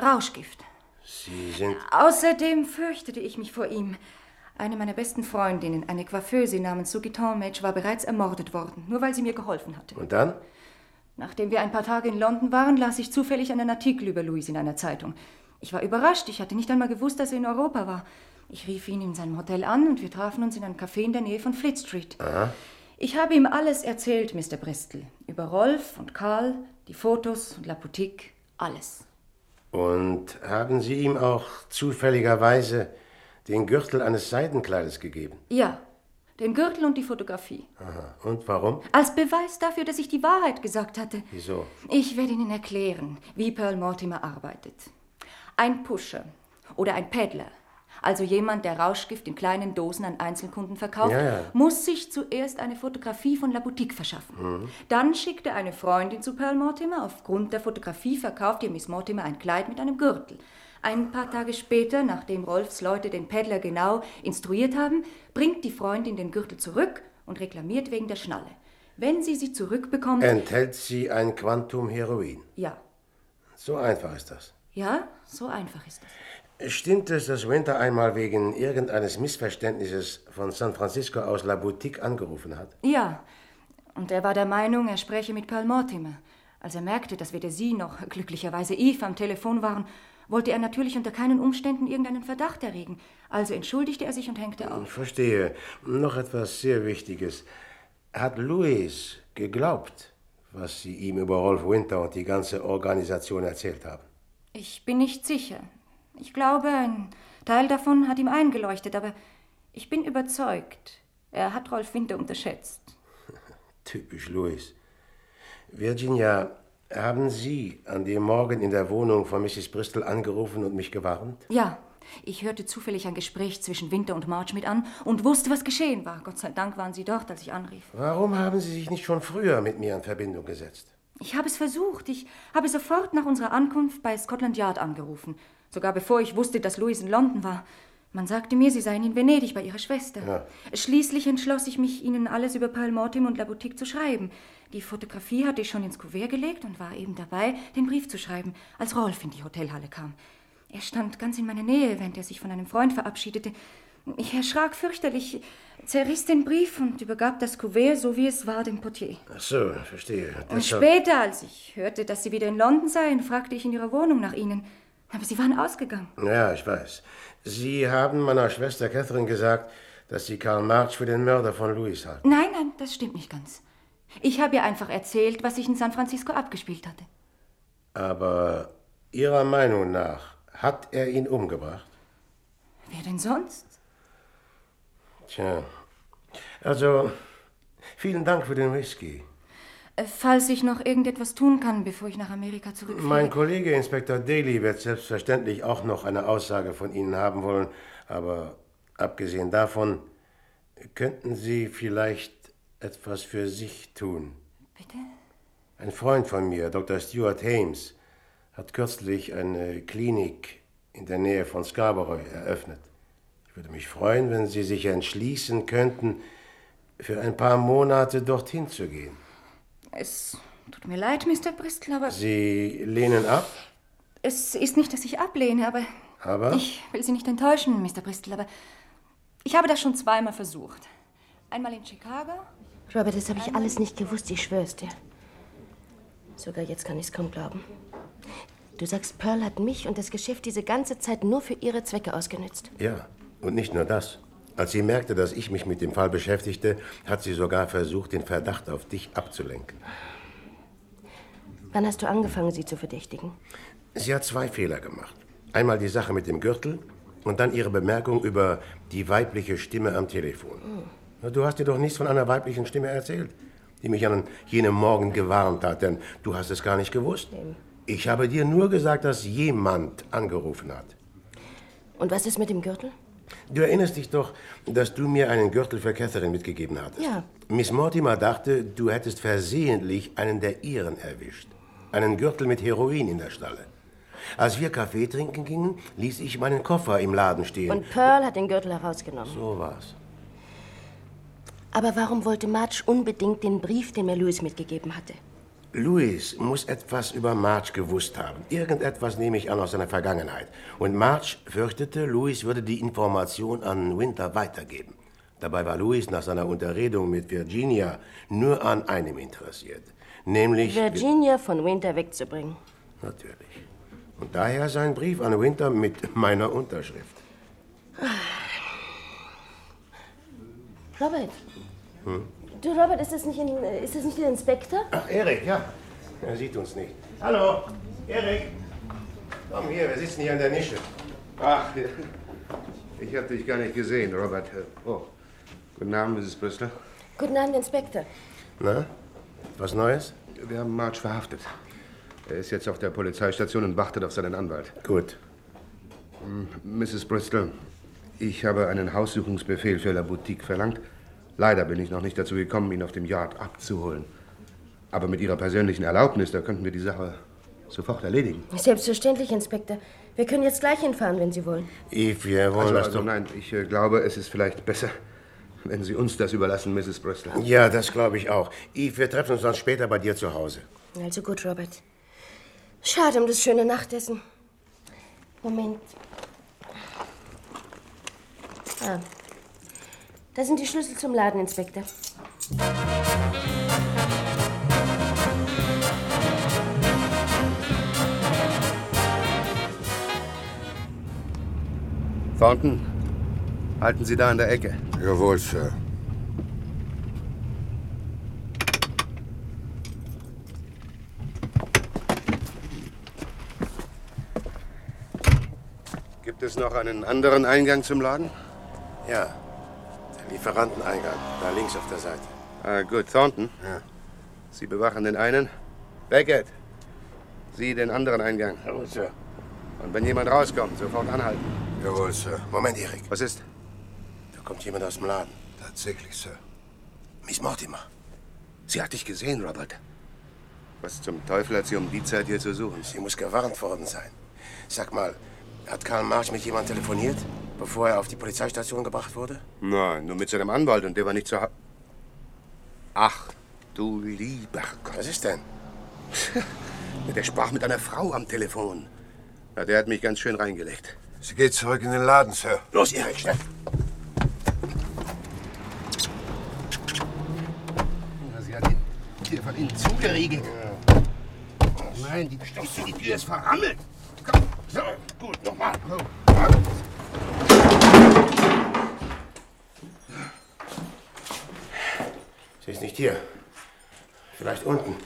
Rauschgift. Sie sind. Außerdem fürchtete ich mich vor ihm. Eine meiner besten Freundinnen, eine Coiffeuse namens Sugi Talmage, war bereits ermordet worden, nur weil sie mir geholfen hatte. Und dann? Nachdem wir ein paar Tage in London waren, las ich zufällig einen Artikel über Louis in einer Zeitung. Ich war überrascht, ich hatte nicht einmal gewusst, dass er in Europa war. Ich rief ihn in seinem Hotel an und wir trafen uns in einem Café in der Nähe von Fleet Street. Aha. Ich habe ihm alles erzählt, Mr. Bristol. Über Rolf und Karl, die Fotos und La Boutique, alles. Und haben Sie ihm auch zufälligerweise den Gürtel eines Seidenkleides gegeben? Ja, den Gürtel und die Fotografie. Aha. Und warum? Als Beweis dafür, dass ich die Wahrheit gesagt hatte. Wieso? Ich werde Ihnen erklären, wie Pearl Mortimer arbeitet. Ein Pusher oder ein Peddler, also jemand, der Rauschgift in kleinen Dosen an Einzelkunden verkauft, Ja, ja. muss sich zuerst eine Fotografie von La Boutique verschaffen. Mhm. Dann schickt er eine Freundin zu Pearl Mortimer. Aufgrund der Fotografie verkauft ihr Miss Mortimer ein Kleid mit einem Gürtel. Ein paar Tage später, nachdem Rolfs Leute den Peddler genau instruiert haben, bringt die Freundin den Gürtel zurück und reklamiert wegen der Schnalle. Wenn sie sie zurückbekommt. Enthält sie ein Quantum Heroin? ja, So einfach ist das. ja, so einfach ist das. Stimmt es, dass Winter einmal wegen irgendeines Missverständnisses von San Francisco aus La Boutique angerufen hat? Ja, und er war der Meinung, er spreche mit Pearl Mortimer. Als er merkte, dass weder sie noch glücklicherweise Eve am Telefon waren, wollte er natürlich unter keinen Umständen irgendeinen Verdacht erregen. Also entschuldigte er sich und hängte Ich auf. verstehe. Noch etwas sehr Wichtiges. Hat Louis geglaubt, was Sie ihm über Rolf Winter und die ganze Organisation erzählt haben? Ich bin nicht sicher. Ich glaube, ein Teil davon hat ihm eingeleuchtet, aber ich bin überzeugt, er hat Rolf Winter unterschätzt. Typisch Louis. Virginia, haben Sie an dem Morgen in der Wohnung von Mrs. Bristol angerufen und mich gewarnt? Ja, ich hörte zufällig ein Gespräch zwischen Winter und March mit an und wusste, was geschehen war. Gott sei Dank waren Sie dort, als ich anrief. Warum haben Sie sich nicht schon früher mit mir in Verbindung gesetzt? Ich habe es versucht. Ich habe sofort nach unserer Ankunft bei Scotland Yard angerufen. Sogar bevor ich wusste, dass Louis in London war. Man sagte mir, sie seien in Venedig bei ihrer Schwester. Ja. Schließlich entschloss ich mich, Ihnen alles über Pearl Mortimer und La Boutique zu schreiben. Die Fotografie hatte ich schon ins Kuvert gelegt und war eben dabei, den Brief zu schreiben, als Rolf in die Hotelhalle kam. Er stand ganz in meiner Nähe, während er sich von einem Freund verabschiedete. Ich erschrak fürchterlich, zerriss den Brief und übergab das Kuvert, so wie es war, dem Portier. Ach so, verstehe. Und Deshalb- später, als ich hörte, dass Sie wieder in London seien, fragte ich in Ihrer Wohnung nach Ihnen. Aber Sie waren ausgegangen. Ja, ich weiß. Sie haben meiner Schwester Catherine gesagt, dass Sie Karl Marx für den Mörder von Louis halten. Nein, nein, das stimmt nicht ganz. Ich habe ihr einfach erzählt, was sich in San Francisco abgespielt hatte. Aber Ihrer Meinung nach hat er ihn umgebracht? Wer denn sonst? Tja. Also, vielen Dank für den Whisky. Äh, Falls ich noch irgendetwas tun kann, bevor ich nach Amerika zurückfahre. Mein Kollege Inspektor Daly wird selbstverständlich auch noch eine Aussage von Ihnen haben wollen, aber abgesehen davon, könnten Sie vielleicht etwas für sich tun? Bitte? Ein Freund von mir, Dr. Stuart Hames, hat kürzlich eine Klinik in der Nähe von Scarborough eröffnet. Ich würde mich freuen, wenn Sie sich entschließen könnten, für ein paar Monate dorthin zu gehen. Es tut mir leid, Mr. Bristol, aber Sie lehnen ab, es ist nicht, dass ich ablehne, aber aber ich will Sie nicht enttäuschen, Mr. Bristol, aber ich habe das schon zweimal versucht. Einmal in Chicago. Robert, das habe ich alles nicht gewusst, ich schwör's dir. Sogar jetzt kann ich's kaum glauben. Du sagst, Pearl hat mich und das Geschäft diese ganze Zeit nur für ihre Zwecke ausgenützt. Ja, und nicht nur das. Als sie merkte, dass ich mich mit dem Fall beschäftigte, hat sie sogar versucht, den Verdacht auf dich abzulenken. Wann hast du angefangen, sie zu verdächtigen? Sie hat zwei Fehler gemacht. Einmal die Sache mit dem Gürtel und dann ihre Bemerkung über die weibliche Stimme am Telefon. Na, Du hast dir doch nichts von einer weiblichen Stimme erzählt, die mich an jenem Morgen gewarnt hat, denn du hast es gar nicht gewusst. Ich habe dir nur gesagt, dass jemand angerufen hat. Und was ist mit dem Gürtel? Du erinnerst dich doch, dass du mir einen Gürtel für Catherine mitgegeben hattest. Ja. Miss Mortimer dachte, du hättest versehentlich einen der ihren erwischt. Einen Gürtel mit Heroin in der Stalle. Als wir Kaffee trinken gingen, ließ ich meinen Koffer im Laden stehen. Und Pearl hat den Gürtel herausgenommen. so war's. Aber warum wollte Marge unbedingt den Brief, den mir Louis mitgegeben hatte? Louis muss etwas über Marge gewusst haben. Irgendetwas nehme ich an aus seiner Vergangenheit. Und Marge fürchtete, Louis würde die Information an Winter weitergeben. Dabei war Louis nach seiner Unterredung mit Virginia nur an einem interessiert. Nämlich. Virginia von Winter wegzubringen. Natürlich. Und daher sein Brief an Winter mit meiner Unterschrift. Robert, Hm? du Robert, ist das nicht, ein, ist das nicht der Inspektor? Ach, Erik, ja. Er sieht uns nicht. Hallo, Erik. Komm hier, wir sitzen hier in der Nische. Ach, ich habe dich gar nicht gesehen, Robert. Oh, guten Abend, Mrs. Bristol. Guten Abend, Inspektor. Na, was Neues? Wir haben March verhaftet. Er ist jetzt auf der Polizeistation und wartet auf seinen Anwalt. Gut. Mrs. Bristol, ich habe einen Haussuchungsbefehl für La Boutique verlangt. Leider bin ich noch nicht dazu gekommen, ihn auf dem Yard abzuholen. Aber mit Ihrer persönlichen Erlaubnis, da könnten wir die Sache sofort erledigen. Selbstverständlich, Inspektor. Wir können jetzt gleich hinfahren, wenn Sie wollen. Eve, wir wollen also, das also doch. nein, ich äh, glaube, es ist vielleicht besser, wenn Sie uns das überlassen, Mrs. Bristol. Ja, das glaube ich auch. Eve, wir treffen uns dann später bei dir zu Hause. Also gut, Robert. Schade um das schöne Nachtessen. Moment. Ah. Da sind die Schlüssel zum Laden, Inspektor. Thornton, halten Sie da an der Ecke. Jawohl, Sir. Gibt es noch einen anderen Eingang zum Laden? Ja, Lieferanteneingang, da links auf der Seite. Ah, gut, Thornton. Ja. Sie bewachen den einen. Beckett, Sie den anderen Eingang. Jawohl, Sir. Und wenn jemand rauskommt, sofort anhalten. Jawohl, Sir. Moment, Erik. Was ist? Da kommt jemand aus dem Laden. Tatsächlich, Sir. Miss Mortimer. Sie hat dich gesehen, Robert. Was zum Teufel hat sie um die Zeit hier zu suchen? Sie muss gewarnt worden sein. Sag mal, hat Karl Marx mit jemandem telefoniert, bevor er auf die Polizeistation gebracht wurde? Nein, nur mit seinem Anwalt und der war nicht zu ha Ach, du lieber Gott. Was ist denn? Der sprach mit einer Frau am Telefon. Na, der hat mich ganz schön reingelegt. Sie geht zurück in den Laden, Sir. Los, Erik, schnell. Sie hat ihn hier von innen zugeriegelt. Nein, die, die, die Tür ist verrammelt. Komm, so, gut, nochmal. Sie ist nicht hier. Vielleicht unten.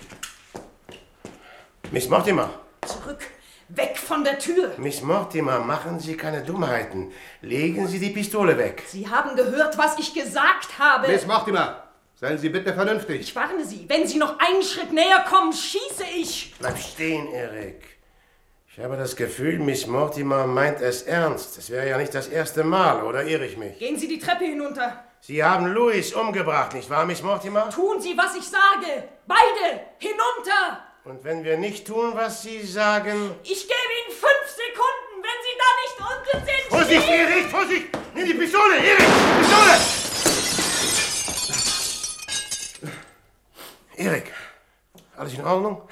Miss Mortimer. Zurück. Weg von der Tür. Miss Mortimer, machen Sie keine Dummheiten. Legen Sie die Pistole weg. Sie haben gehört, was ich gesagt habe. Miss Mortimer, seien Sie bitte vernünftig. Ich warne Sie. Wenn Sie noch einen Schritt näher kommen, schieße ich. Bleib stehen, Erik. Ich habe das Gefühl, Miss Mortimer meint es ernst. Das wäre ja nicht das erste Mal, oder irre ich mich? Gehen Sie die Treppe hinunter. Sie haben Louis umgebracht, nicht wahr, Miss Mortimer? Tun Sie, was ich sage. Beide hinunter. Und wenn wir nicht tun, was Sie sagen... Ich gebe Ihnen fünf Sekunden. Wenn Sie da nicht unten sind. Vorsicht, Erik, Vorsicht! Nimm die Pistole, Erik! Pistole! Erik, alles in Ordnung?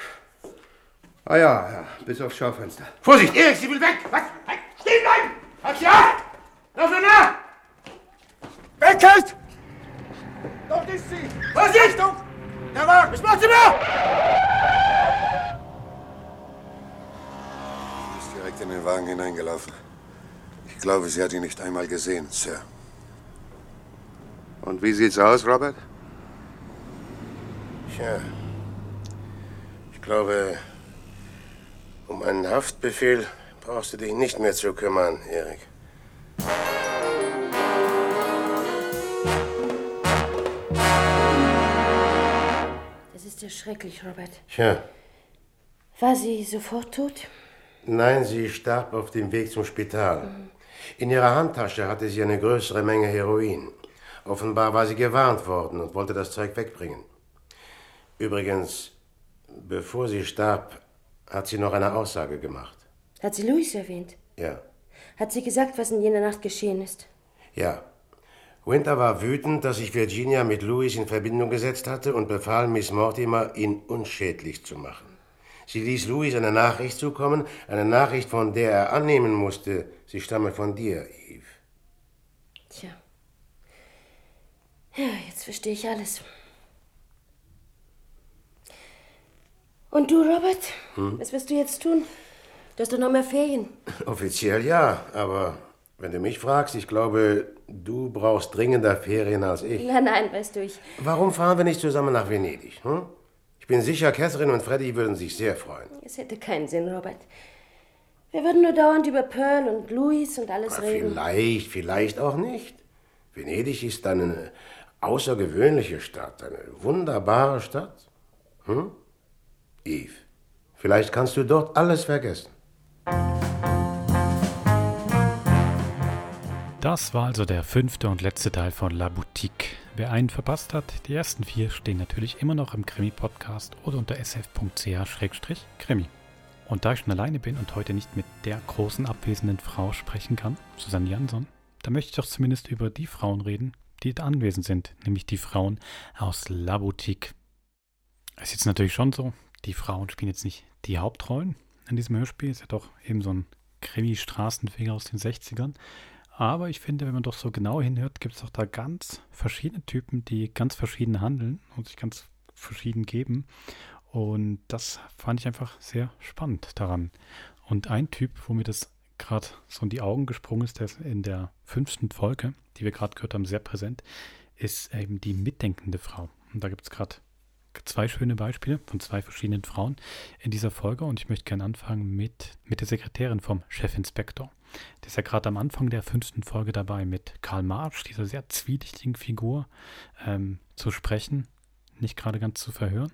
Ah ja, ja, bis aufs Schaufenster. Vorsicht, Erik, sie will weg! Was? Weg! Stehen bleiben! Halt sie ab! Lauf nur nach! Beckett! Dort ist sie! Vorsicht! Der Wagen! Was macht sie mehr? Sie ist direkt in den Wagen hineingelaufen. Ich glaube, sie hat ihn nicht einmal gesehen, Sir. Und wie sieht's aus, Robert? Tja, ich glaube, um einen Haftbefehl brauchst du dich nicht mehr zu kümmern, Erik. Ja schrecklich, Robert. Tja, War sie sofort tot? nein, sie starb auf dem Weg zum Spital. In ihrer Handtasche hatte sie eine größere Menge Heroin. Offenbar war sie gewarnt worden und wollte das Zeug wegbringen. Übrigens, bevor sie starb, hat sie noch eine Aussage gemacht. Hat sie Louis erwähnt? Ja. Hat sie gesagt, was in jener Nacht geschehen ist? Ja. Winter war wütend, dass sich Virginia mit Louis in Verbindung gesetzt hatte und befahl Miss Mortimer, ihn unschädlich zu machen. Sie ließ Louis eine Nachricht zukommen, eine Nachricht, von der er annehmen musste, sie stamme von dir, Eve. Tja. Ja, jetzt verstehe ich alles. Und du, Robert? Hm? Was wirst du jetzt tun? Du hast doch noch mehr Ferien. Offiziell ja, aber wenn du mich fragst, ich glaube, du brauchst dringender Ferien als ich. Nein, nein, weißt du, ich. Warum fahren wir nicht zusammen nach Venedig? Hm? Ich bin sicher, Catherine und Freddy würden sich sehr freuen. Es hätte keinen Sinn, Robert. Wir würden nur dauernd über Pearl und Louis und alles reden. Vielleicht, vielleicht auch nicht. Venedig ist eine außergewöhnliche Stadt, eine wunderbare Stadt. Hm? Eve, vielleicht kannst du dort alles vergessen. Das war also der fünfte und letzte Teil von La Boutique. Wer einen verpasst hat, die ersten vier stehen natürlich immer noch im Krimi-Podcast oder unter sf.ch-krimi. Und da ich schon alleine bin und heute nicht mit der großen abwesenden Frau sprechen kann, Susanne Jansson, da möchte ich doch zumindest über die Frauen reden, die anwesend sind, nämlich die Frauen aus La Boutique. Es ist jetzt natürlich schon so, die Frauen spielen jetzt nicht die Hauptrollen in diesem Hörspiel, ist ja doch eben so ein Krimi-Straßenfinger aus den 60ern. Aber ich finde, wenn man doch so genau hinhört, gibt es auch da ganz verschiedene Typen, die ganz verschieden handeln und sich ganz verschieden geben. Und das fand ich einfach sehr spannend daran. Und ein Typ, wo mir das gerade so in die Augen gesprungen ist, der ist in der fünften Folge, die wir gerade gehört haben, sehr präsent, ist eben die mitdenkende Frau. Und da gibt es gerade zwei schöne Beispiele von zwei verschiedenen Frauen in dieser Folge. Und ich möchte gerne anfangen mit, mit der Sekretärin vom Chefinspektor. Der ist ja gerade am Anfang der fünften Folge dabei, mit Karl Marsch, dieser sehr zwielichtigen Figur, ähm, zu sprechen, nicht gerade ganz zu verhören.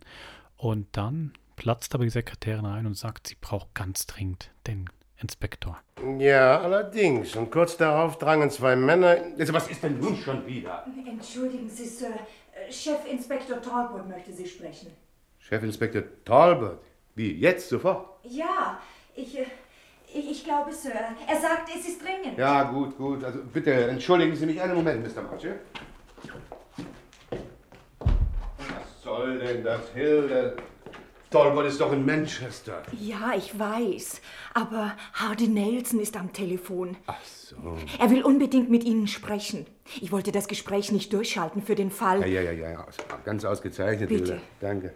Und dann platzt aber die Sekretärin ein und sagt, sie braucht ganz dringend den Inspektor. Ja, allerdings. Und kurz darauf drangen zwei Männer. Also, was ist denn nun schon wieder? Entschuldigen Sie, Sir. Chefinspektor Talbot möchte Sie sprechen. Chefinspektor Talbot? Wie, jetzt, sofort? Ja, ich, äh, ich, ich glaube, Sir. Er sagt, es ist dringend. Ja, gut, gut. Also bitte entschuldigen Sie mich einen Moment, Mr. Marche. Was soll denn das, Hilde? Talbot ist doch in Manchester. Ja, ich weiß. Aber Hardy Nelson ist am Telefon. Ach so. Er will unbedingt mit Ihnen sprechen. Ich wollte das Gespräch nicht durchschalten für den Fall. Ja, ja, ja, ja. Ganz ausgezeichnet, Bitte. Hilde. Danke.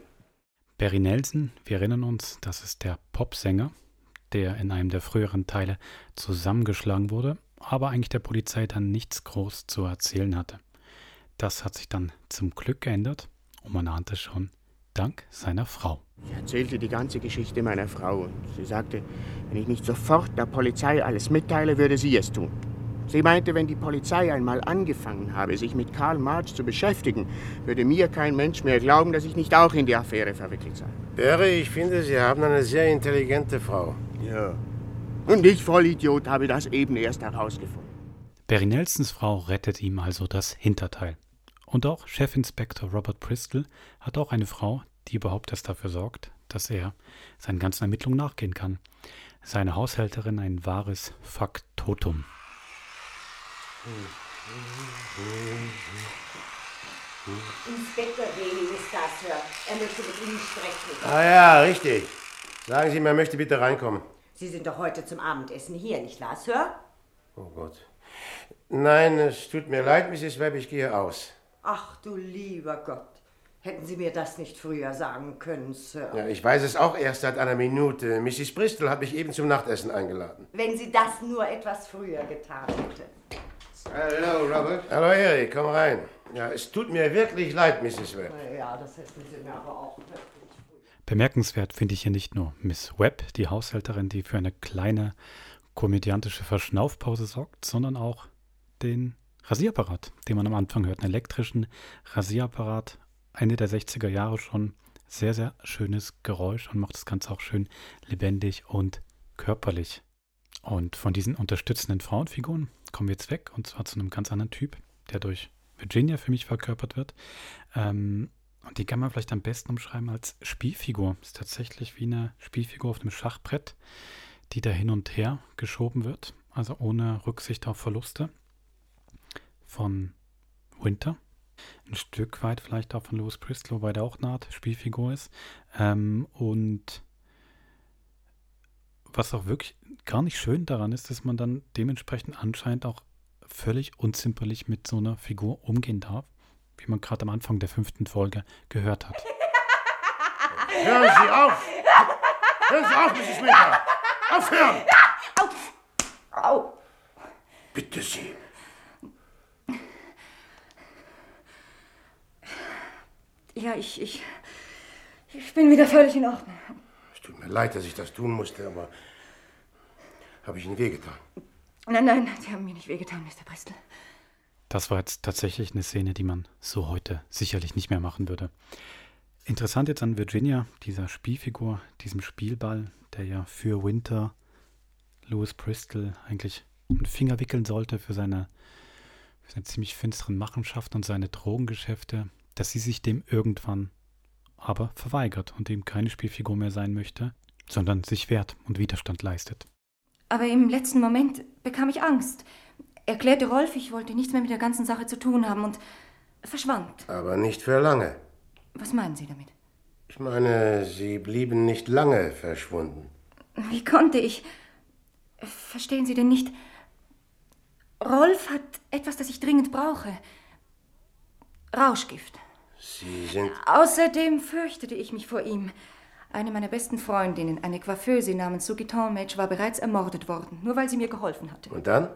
Barry Nelson, wir erinnern uns, das ist der Popsänger, der in einem der früheren Teile zusammengeschlagen wurde, aber eigentlich der Polizei dann nichts groß zu erzählen hatte. Das hat sich dann zum Glück geändert und man ahnte schon, dank seiner Frau. Ich erzählte die ganze Geschichte meiner Frau und sie sagte, wenn ich nicht sofort der Polizei alles mitteile, würde sie es tun. Sie meinte, wenn die Polizei einmal angefangen habe, sich mit Karl March zu beschäftigen, würde mir kein Mensch mehr glauben, dass ich nicht auch in die Affäre verwickelt sei. Barry, ich finde, Sie haben eine sehr intelligente Frau. Ja. Und ich, Vollidiot, habe das eben erst herausgefunden. Barry Nelsons Frau rettet ihm also das Hinterteil. Und auch Chefinspektor Robert Bristol hat auch eine Frau, die überhaupt erst dafür sorgt, dass er seinen ganzen Ermittlungen nachgehen kann. Seine Haushälterin ein wahres Faktotum. Inspektor Daly ist da, Sir. Er möchte mit Ihnen sprechen. Ah ja, richtig. Sagen Sie, man möchte bitte reinkommen. Sie sind doch heute zum Abendessen hier, nicht wahr, Sir? Oh Gott. Nein, es tut mir leid, Mrs. Webb, ich gehe aus. Ach du lieber Gott. Hätten Sie mir das nicht früher sagen können, Sir? Ja, ich weiß es auch erst seit einer Minute. Mrs. Bristol hat mich eben zum Nachtessen eingeladen. Wenn Sie das nur etwas früher getan hätte. Hallo, Robert. Hallo, Eric, komm rein. Ja, es tut mir wirklich leid, Mrs. Webb. Ja, das hätten Sie mir aber auch. Bemerkenswert finde ich hier nicht nur Miss Webb, die Haushälterin, die für eine kleine komödiantische Verschnaufpause sorgt, sondern auch den Rasierapparat, den man am Anfang hört. Einen elektrischen Rasierapparat, Ende der 60er Jahre schon. Sehr, sehr schönes Geräusch und macht das Ganze auch schön lebendig und körperlich. Und von diesen unterstützenden Frauenfiguren kommen wir jetzt weg und zwar zu einem ganz anderen Typ, der durch Virginia für mich verkörpert wird. Ähm, und die kann man vielleicht am besten umschreiben als Spielfigur. Ist tatsächlich wie eine Spielfigur auf einem Schachbrett, die da hin und her geschoben wird, also ohne Rücksicht auf Verluste. Von Winter. Ein Stück weit vielleicht auch von Louis Bristol, wobei der auch eine Art Spielfigur ist. Ähm, und was auch wirklich gar nicht schön daran ist, dass man dann dementsprechend anscheinend auch völlig unzimperlich mit so einer Figur umgehen darf, wie man gerade am Anfang der fünften Folge gehört hat. Hören Sie auf! Hören Sie auf, Mrs. Winter! Aufhören! Au! Au! Bitte Sie. Ja, ich, ich, ich bin wieder völlig in Ordnung. Es tut mir leid, dass ich das tun musste, aber habe ich Ihnen wehgetan? Nein, nein, Sie haben mir nicht wehgetan, Mr. Bristol. Das war jetzt tatsächlich eine Szene, die man so heute sicherlich nicht mehr machen würde. Interessant jetzt an Virginia, dieser Spielfigur, diesem Spielball, der ja für Winter Louis Bristol eigentlich einen Finger wickeln sollte für seine, für seine ziemlich finsteren Machenschaften und seine Drogengeschäfte, dass sie sich dem irgendwann aber verweigert und ihm keine Spielfigur mehr sein möchte, sondern sich wehrt und Widerstand leistet. Aber im letzten Moment bekam ich Angst. Erklärte Rolf, ich wollte nichts mehr mit der ganzen Sache zu tun haben und verschwand. Aber nicht für lange. Was meinen Sie damit? Ich meine, Sie blieben nicht lange verschwunden. Wie konnte ich? Verstehen Sie denn nicht? Rolf hat etwas, das ich dringend brauche. Rauschgift. Sie sind. Außerdem fürchtete ich mich vor ihm. Eine meiner besten Freundinnen, eine Coiffeuse namens Suki Talmage, war bereits ermordet worden, nur weil sie mir geholfen hatte. Und dann?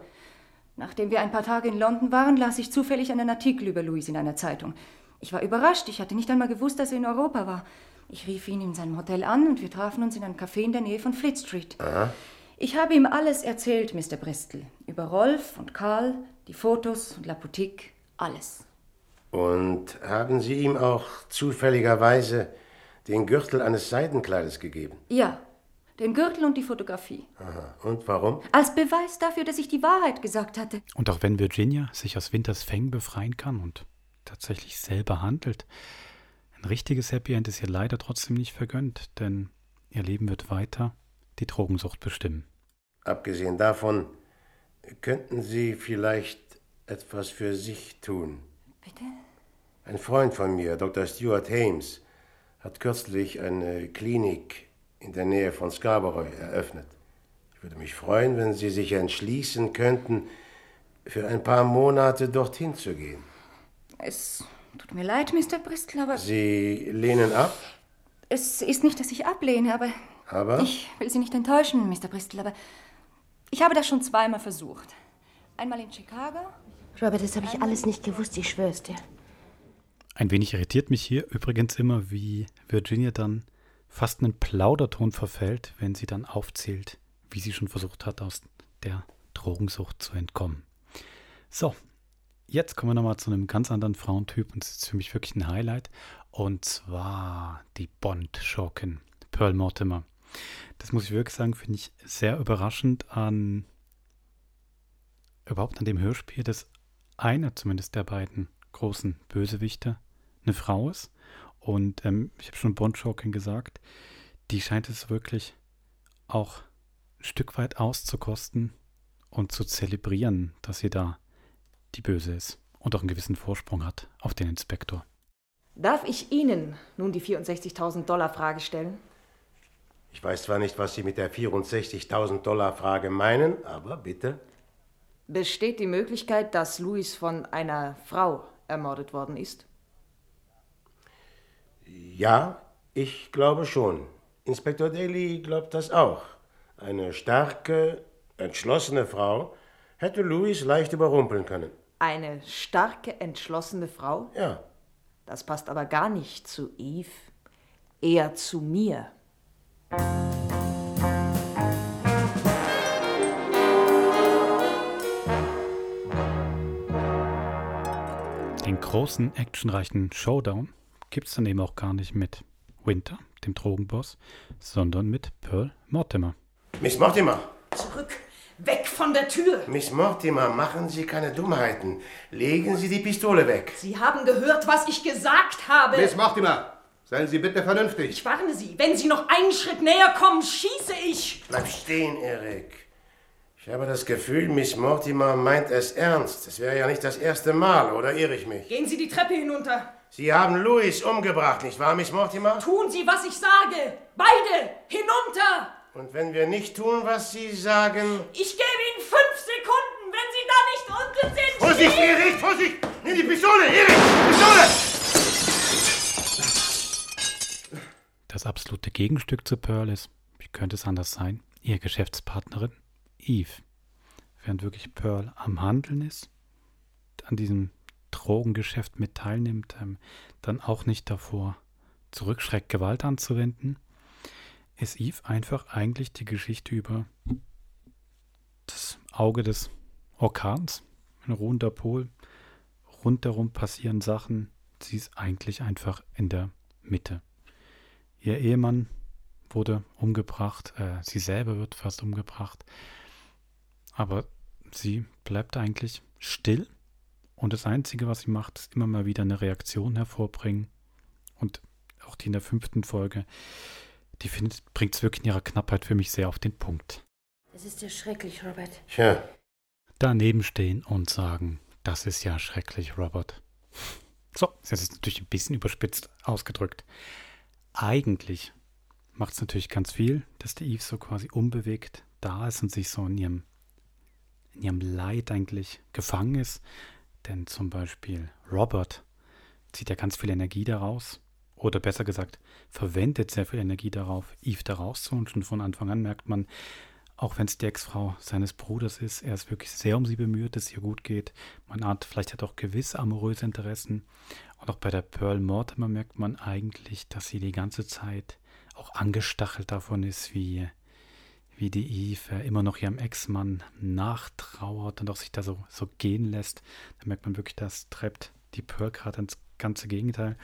Nachdem wir ein paar Tage in London waren, las ich zufällig einen Artikel über Louis in einer Zeitung. Ich war überrascht, ich hatte nicht einmal gewusst, dass er in Europa war. Ich rief ihn in seinem Hotel an und wir trafen uns in einem Café in der Nähe von Fleet Street. Aha. Ich habe ihm alles erzählt, Mr. Bristol. Über Rolf und Karl, die Fotos und La Boutique, alles. Und haben Sie ihm auch zufälligerweise den Gürtel eines Seidenkleides gegeben? Ja, den Gürtel und die Fotografie. Aha. Und warum? Als Beweis dafür, dass ich die Wahrheit gesagt hatte. Und auch wenn Virginia sich aus Winters Fängen befreien kann und tatsächlich selber handelt, ein richtiges Happy End ist ihr leider trotzdem nicht vergönnt, denn ihr Leben wird weiter die Drogensucht bestimmen. Abgesehen davon, könnten Sie vielleicht etwas für sich tun? Bitte? Ein Freund von mir, Dr. Stuart Hames, hat kürzlich eine Klinik in der Nähe von Scarborough eröffnet. Ich würde mich freuen, wenn Sie sich entschließen könnten, für ein paar Monate dorthin zu gehen. Es tut mir leid, Mr. Bristol, aber Sie lehnen ab? es ist nicht, dass ich ablehne, aber Aber? ich will Sie nicht enttäuschen, Mr. Bristol, aber ich habe das schon zweimal versucht. Einmal in Chicago. Robert, das habe ich alles nicht gewusst, ich schwör's dir. Ein wenig irritiert mich hier übrigens immer, wie Virginia dann fast einen Plauderton verfällt, wenn sie dann aufzählt, wie sie schon versucht hat, aus der Drogensucht zu entkommen. So, jetzt kommen wir nochmal zu einem ganz anderen Frauentyp und es ist für mich wirklich ein Highlight. Und zwar die Bond-Schurkin, Pearl Mortimer. Das muss ich wirklich sagen, finde ich sehr überraschend an überhaupt an dem Hörspiel, dass einer zumindest der beiden großen Bösewichte eine Frau ist. Und ähm, ich habe schon Bond Shawkin gesagt, die scheint es wirklich auch ein Stück weit auszukosten und zu zelebrieren, dass sie da die Böse ist und auch einen gewissen Vorsprung hat auf den Inspektor. Darf ich Ihnen nun die 64.000 Dollar Frage stellen? Ich weiß zwar nicht, was Sie mit der 64.000 Dollar Frage meinen, aber bitte. Besteht die Möglichkeit, dass Louis von einer Frau ermordet worden ist? Ja, ich glaube schon. Inspektor Daly glaubt das auch. Eine starke, entschlossene Frau hätte Louis leicht überrumpeln können. Eine starke, entschlossene Frau? Ja. Das passt aber gar nicht zu Eve, eher zu mir. Den großen, actionreichen Showdown gibt es dann eben auch gar nicht mit Winter, dem Drogenboss, sondern mit Pearl Mortimer. Miss Mortimer! Zurück! Weg von der Tür! Miss Mortimer, machen Sie keine Dummheiten. Legen Sie die Pistole weg. Sie haben gehört, was ich gesagt habe. Miss Mortimer, seien Sie bitte vernünftig. Ich warne Sie, wenn Sie noch einen Schritt näher kommen, schieße ich. Bleib stehen, Erik. Ich habe das Gefühl, Miss Mortimer meint es ernst. Es wäre ja nicht das erste Mal, oder irre ich mich? Gehen Sie die Treppe hinunter. Sie haben Louis umgebracht, nicht wahr, Miss Mortimer? Tun Sie, was ich sage. Beide hinunter. Und wenn wir nicht tun, was Sie sagen... Ich gebe Ihnen fünf Sekunden, wenn Sie da nicht unten sind. Vorsicht, schießen! Erik, Vorsicht! Nimm die Pistole, Erik! Pistole! Das absolute Gegenstück zu Pearl ist, wie wie könnte es anders sein, ihre Geschäftspartnerin Eve. Während wirklich Pearl am Handeln ist, an diesem Drogengeschäft mit teilnimmt, ähm, dann auch nicht davor zurückschreckt, Gewalt anzuwenden, ist Eve einfach eigentlich die Geschichte über das Auge des Orkans, ein ruhender Pol, rundherum passieren Sachen, sie ist eigentlich einfach in der Mitte. Ihr Ehemann wurde umgebracht, äh, sie selber wird fast umgebracht, aber sie bleibt eigentlich still und das Einzige, was sie macht, ist immer mal wieder eine Reaktion hervorbringen und auch die in der fünften Folge, die bringt es wirklich in ihrer Knappheit für mich sehr auf den Punkt. Das ist ja schrecklich, Robert. Tja. Daneben stehen und sagen, das ist ja schrecklich, Robert. So, das ist natürlich ein bisschen überspitzt ausgedrückt. Eigentlich macht es natürlich ganz viel, dass die Eve so quasi unbewegt da ist und sich so in ihrem, in ihrem Leid eigentlich gefangen ist. Denn zum Beispiel Robert zieht ja ganz viel Energie daraus. Oder besser gesagt, verwendet sehr viel Energie darauf, Eve da rauszuholen. Schon von Anfang an merkt man, auch wenn es die Ex-Frau seines Bruders ist, er ist wirklich sehr um sie bemüht, dass es ihr gut geht. Man ahnt, vielleicht hat auch gewisse amoröse Interessen. Und auch bei der Pearl Mortimer merkt man eigentlich, dass sie die ganze Zeit auch angestachelt davon ist, wie, wie die Eve immer noch ihrem Ex-Mann nachtrauert und auch sich da so, so gehen lässt. Da merkt man wirklich, das treibt die Pearl gerade ins ganze Gegenteil.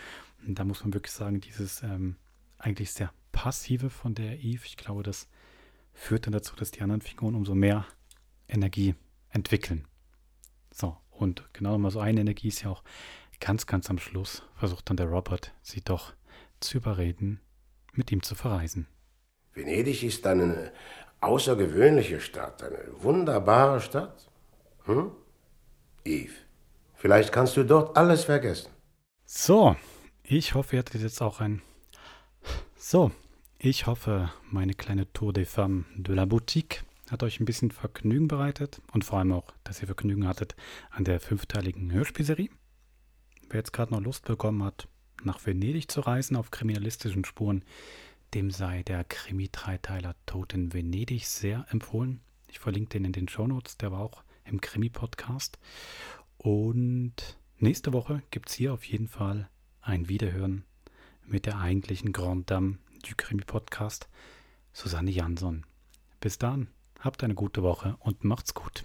Und da muss man wirklich sagen, dieses ähm, eigentlich sehr passive von der Eve, ich glaube, das führt dann dazu, dass die anderen Figuren umso mehr Energie entwickeln. So, und genau mal so eine Energie ist ja auch ganz, ganz am Schluss, versucht dann der Robert, sie doch zu überreden, mit ihm zu verreisen. Venedig ist eine außergewöhnliche Stadt, eine wunderbare Stadt. Hm? Eve, vielleicht kannst du dort alles vergessen. So, ich hoffe, ihr hattet jetzt auch ein. So, ich hoffe, meine kleine Tour des Femmes de la Boutique hat euch ein bisschen Vergnügen bereitet und vor allem auch, dass ihr Vergnügen hattet an der fünfteiligen Hörspielserie. Wer jetzt gerade noch Lust bekommen hat, nach Venedig zu reisen auf kriminalistischen Spuren, dem sei der Krimi-Dreiteiler Tod in Venedig sehr empfohlen. Ich verlinke den in den Shownotes, der war auch im Krimi-Podcast. Und nächste Woche gibt es hier auf jeden Fall ein Wiederhören mit der eigentlichen Grande Dame du Krimi-Podcast, Susanne Jansson. Bis dann, habt eine gute Woche und macht's gut.